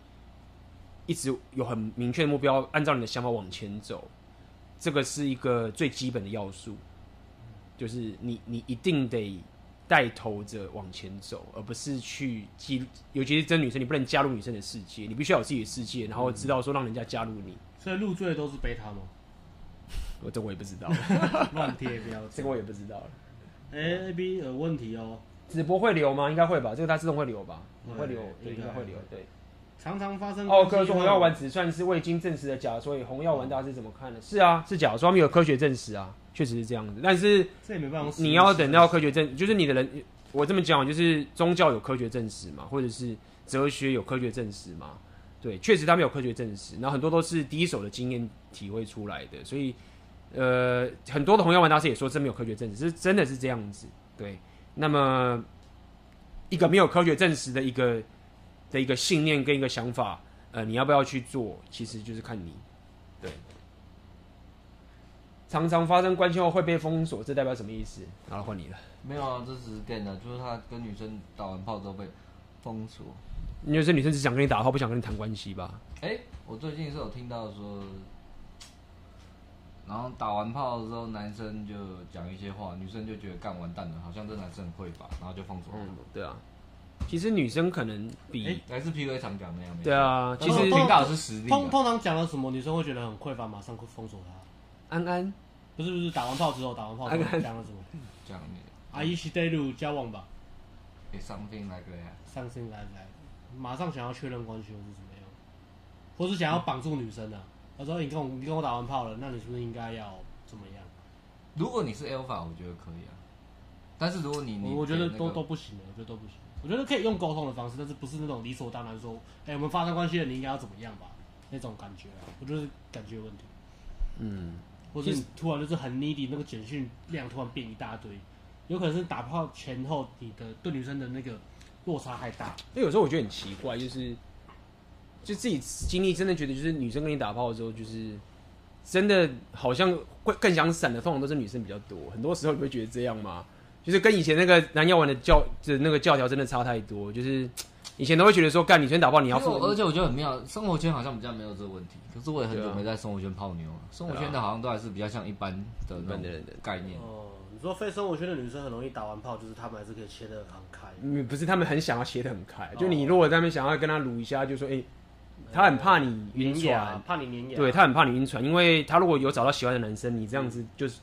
一直有很明确的目标，按照你的想法往前走，这个是一个最基本的要素，就是你你一定得。带头着往前走，而不是去记，尤其是真女生，你不能加入女生的世界，你必须要有自己的世界，然后知道说让人家加入你。所以入赘都是贝塔吗？我这我也不知道，乱贴标，这个我也不知道了。哎，A B 有问题哦，直播会留吗？应该会吧，这个它自动会留吧？会留，对，应该会留。对，常常发生。哦，哥说红药丸只算是未经证实的假，所以红药丸大家是怎么看的？是啊，是假，说他们有科学证实啊。确实是这样子，但是这也没办法。你要等到科学证，就是你的人，我这么讲，就是宗教有科学证实嘛，或者是哲学有科学证实嘛。对，确实他们有科学证实，然后很多都是第一手的经验体会出来的，所以呃，很多的红药丸大师也说真没有科学证实，是真的是这样子。对，那么一个没有科学证实的一个的一个信念跟一个想法，呃，你要不要去做，其实就是看你。对。常常发生关系后会被封锁，这代表什么意思？好了，换你了。没有啊，这只是 gay 的，就是他跟女生打完炮之后被封锁。因为这女生只想跟你打炮，不想跟你谈关系吧？哎、欸，我最近是有听到说，然后打完炮之后，男生就讲一些话，女生就觉得干完蛋了，好像这男生很匮乏，然后就封锁。嗯，对啊。其实女生可能比、欸、还是 PUA 常讲那样。对啊，其实听到是实力。通通常讲了什么，女生会觉得很匮乏，马上会封锁他。安安，不是不是，打完炮之后，打完炮之后讲了什么？讲你阿姨是带入交往吧。给 something like that，something like that，马上想要确认关系或是怎么样，或是想要绑住女生的、啊。他说：“你跟我你跟我打完炮了，那你是不是应该要怎么样？”如果你是 alpha，我觉得可以啊。但是如果你，你我觉得都、那个、都不行的，我觉得都不行。我觉得可以用沟通的方式，但是不是那种理所当然说：“哎、欸，我们发生关系了，你应该要怎么样吧？”那种感觉啊，我觉得是感觉有问题。嗯，或者你突然就是很 needy，那个简讯量突然变一大堆。有可能是打炮前后，你的对女生的那个落差太大。那有时候我觉得很奇怪，就是就自己经历，真的觉得就是女生跟你打炮的时候，就是真的好像会更想闪的，通常都是女生比较多。很多时候你会觉得这样吗？就是跟以前那个男药丸的教的那个教条真的差太多。就是以前都会觉得说，干女生打炮你要付，而且我觉得很妙，生活圈好像比较没有这个问题。可是我也很久没在生活圈泡妞了，生活圈的好像都还是比较像一般的一般的人的概念。你说非生活圈的女生很容易打完炮，就是她们还是可以切得很开。嗯，不是，他们很想要切得很开。就你如果在那边想要跟她撸一下，就说，哎、欸，她很怕你晕船，怕你黏牙。对，他很怕你晕船，因为他如果有找到喜欢的男生，你这样子就是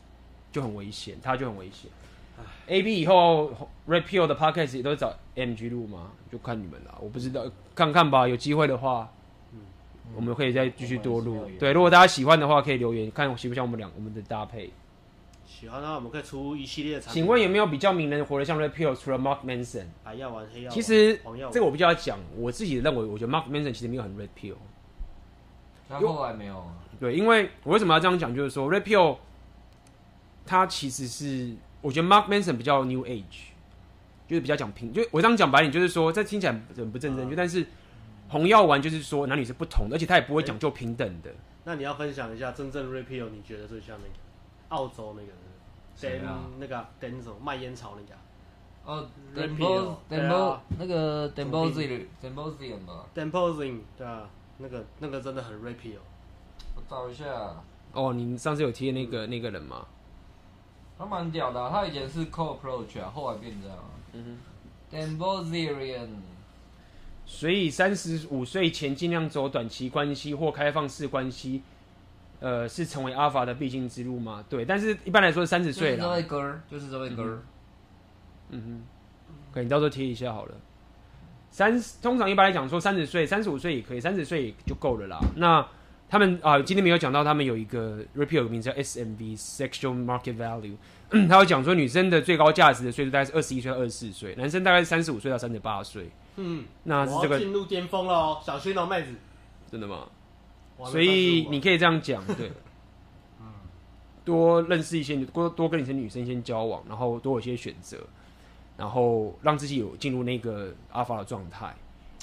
就很危险，他就很危险。A B 以后 Repeal 的 Podcast 也都找 M G 录吗？就看你们了，我不知道，看看吧。有机会的话，嗯，我们可以再继续多录。对，如果大家喜欢的话，可以留言看喜不喜欢我们俩我们的搭配。喜欢的话，我们可以出一系列的产品。请问有没有比较名人活得像 Repeal 除了 Mark Manson？白药丸、黑药丸。其实这个我比较讲，我自己认为，我觉得 Mark Manson 其实没有很 Repeal。他后来没有。对，因为我为什么要这样讲？就是说 Repeal，他其实是我觉得 Mark Manson 比较 New Age，就是比较讲平。就我这样讲白点，就是说这听起来很不正正确，但是红药丸就是说男女是不同的，而且他也不会讲究平等的。那你要分享一下真正 Repeal，你觉得最像那个澳洲那个？点那个点什么卖烟草那个？哦，Dembo Dembo 那个 Dembozil 吧，Dembozil 对啊，那个那个真的很 Repeal。我找一下。哦，你上次有贴那个那个人吗？他蛮屌的，他以前是 Cold Approach 啊，后来变这样。嗯哼。Dembo Zirian。所以三十五岁前尽量走短期关系或开放式关系。呃，是成为阿法的必经之路吗？对，但是一般来说三十岁了。这位哥，就是这位哥。嗯哼，可以，你到时候贴一下好了。三通常一般来讲说三十岁、三十五岁也可以，三十岁就够了啦。那他们啊，今天没有讲到，他们有一个 repeal 名字叫 SMV（Sexual Market Value），他会讲说女生的最高价值的岁数大概是二十一岁到二十四岁，男生大概是三十五岁到三十八岁。嗯，那是这个进入巅峰了哦，小心哦，妹子。真的吗？所以你可以这样讲，对，多认识一些，多多跟一些女生先交往，然后多有一些选择，然后让自己有进入那个阿法的状态，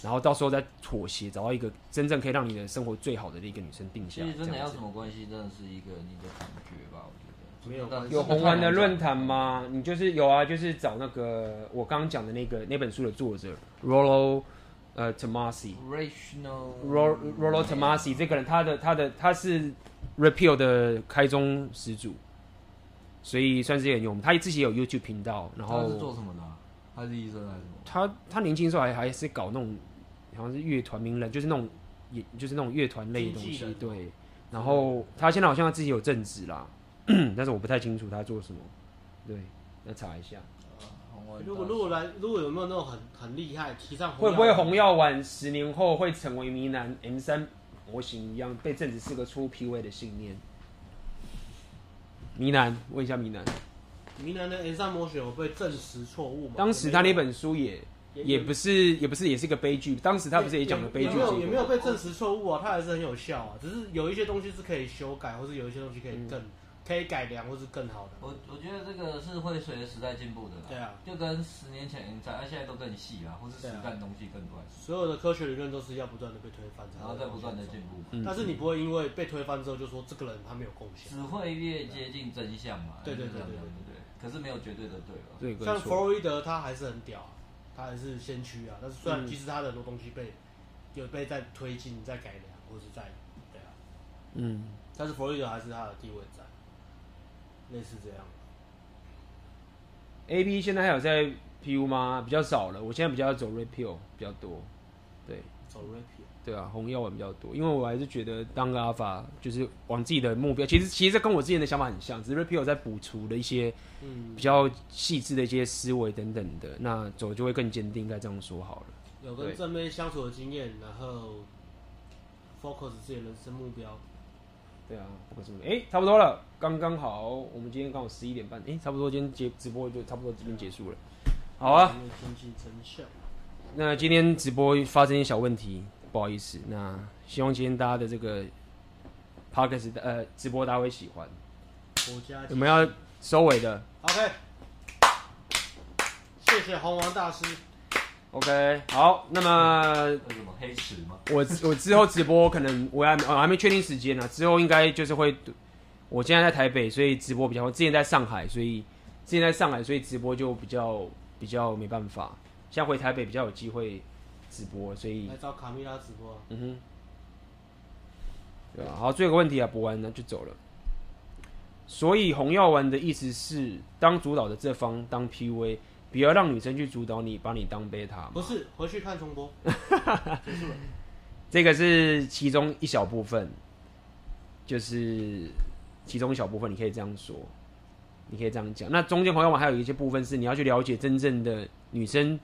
然后到时候再妥协，找到一个真正可以让你的生活最好的一个女生定下。其实真的要什么关系，真的是一个你的感觉吧？我觉得没有。有红丸的论坛吗？你就是有啊，就是找那个我刚刚讲的那个那本书的作者 Rollo。呃 Tomasi。Rational Rollo Tomasi 这个人，他的他的他是 Repeal 的开宗始祖，所以算是很有名。他自己也有 YouTube 频道，然后他是做什么的？他是医生还是什么？他他年轻时候还还是搞那种好像是乐团名人，就是那种也就是那种乐团类的东西。对，然后他现在好像他自己有正职啦，但是我不太清楚他做什么。对，要查一下。如果如果来，如果有没有那种很很厉害提倡，会不会红药丸十年后会成为迷男 M 三模型一样被证实是个出 PUA 的信念？迷男，问一下迷男，迷男的 M 三模型有被证实错误吗？当时他那本书也也，不是也不是也是个悲剧，当时他不是也讲了悲剧？也没有也没有被证实错误啊，他还是很有效啊，只是有一些东西是可以修改，或是有一些东西可以更可以改良或是更好的。我我觉得这个是会随着时代进步的。对啊，就跟十年前在，那现在都更细啊，或是实干东西更多。所有的科学理论都是要不断的被推翻，然后再不断的进步。但是你不会因为被推翻之后就说这个人他没有贡献，只会越接近真相嘛。对对对对对对。可是没有绝对的对吧？对，像弗洛伊德他还是很屌，他还是先驱啊。但是虽然其实他的很多东西被有被在推进、在改良，或是在对啊，嗯，但是弗洛伊德还是他的地位在，类似这样。A B 现在还有在 P U 吗？比较少了。我现在比较走 Repeal 比较多，对，走 Repeal。对啊，红药丸比较多，因为我还是觉得当个 Alpha 就是往自己的目标。其实其实这跟我之前的想法很像，只是 Repeal 在补足了一些比较细致的一些思维等等的，那走就会更坚定。应该这样说好了。有跟正妹相处的经验，然后 focus 自己的人生目标。对啊，不可思议。哎，差不多了，刚刚好。我们今天刚好十一点半，哎，差不多今天结直播就差不多这边结束了。好啊。那今天直播发生一些小问题，不好意思。那希望今天大家的这个 podcast 的呃直播大家会喜欢。我们要收尾的。OK。谢谢红王大师。OK，好，那么黑池吗？我我之后直播可能我还我还没确定时间呢，之后应该就是会，我现在在台北，所以直播比较。我之前在上海，所以之前在上海，所以直播就比较比较没办法。现在回台北比较有机会直播，所以来找卡蜜拉直播。嗯哼，对吧？好，最后一个问题啊，播完呢就走了。所以红药丸的意思是，当主导的这方当 PUA。不要让女生去主导你，把你当贝塔。不是，回去看重播。这个是其中一小部分，就是其中一小部分，你可以这样说，你可以这样讲。那中间红药丸还有一些部分是你要去了解真正的女生，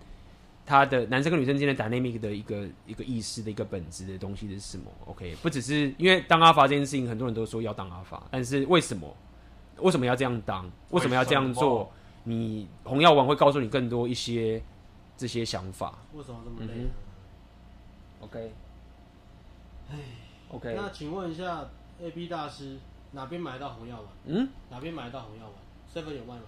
她的男生跟女生之间的 dynamic 的一个一个意识的一个本质的东西是什么？OK，不只是因为当阿法这件事情，很多人都说要当阿法，但是为什么？为什么要这样当？为什么要这样做？你红药丸会告诉你更多一些这些想法。为什么这么累呢？OK，哎，OK。那请问一下，A B 大师哪边买到红药丸？嗯？哪边买到红药丸？Seven 有卖吗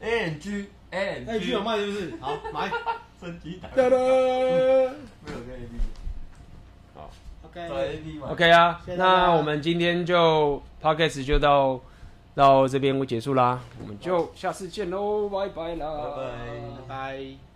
？A N G A N G 有卖是不是？好，买。升级打。哒哒。没有跟 AD，。好，OK。找 A B OK 啊，那我们今天就 Podcast 就到。到这边会结束啦，我们就下次见喽，拜拜啦，拜拜。拜拜。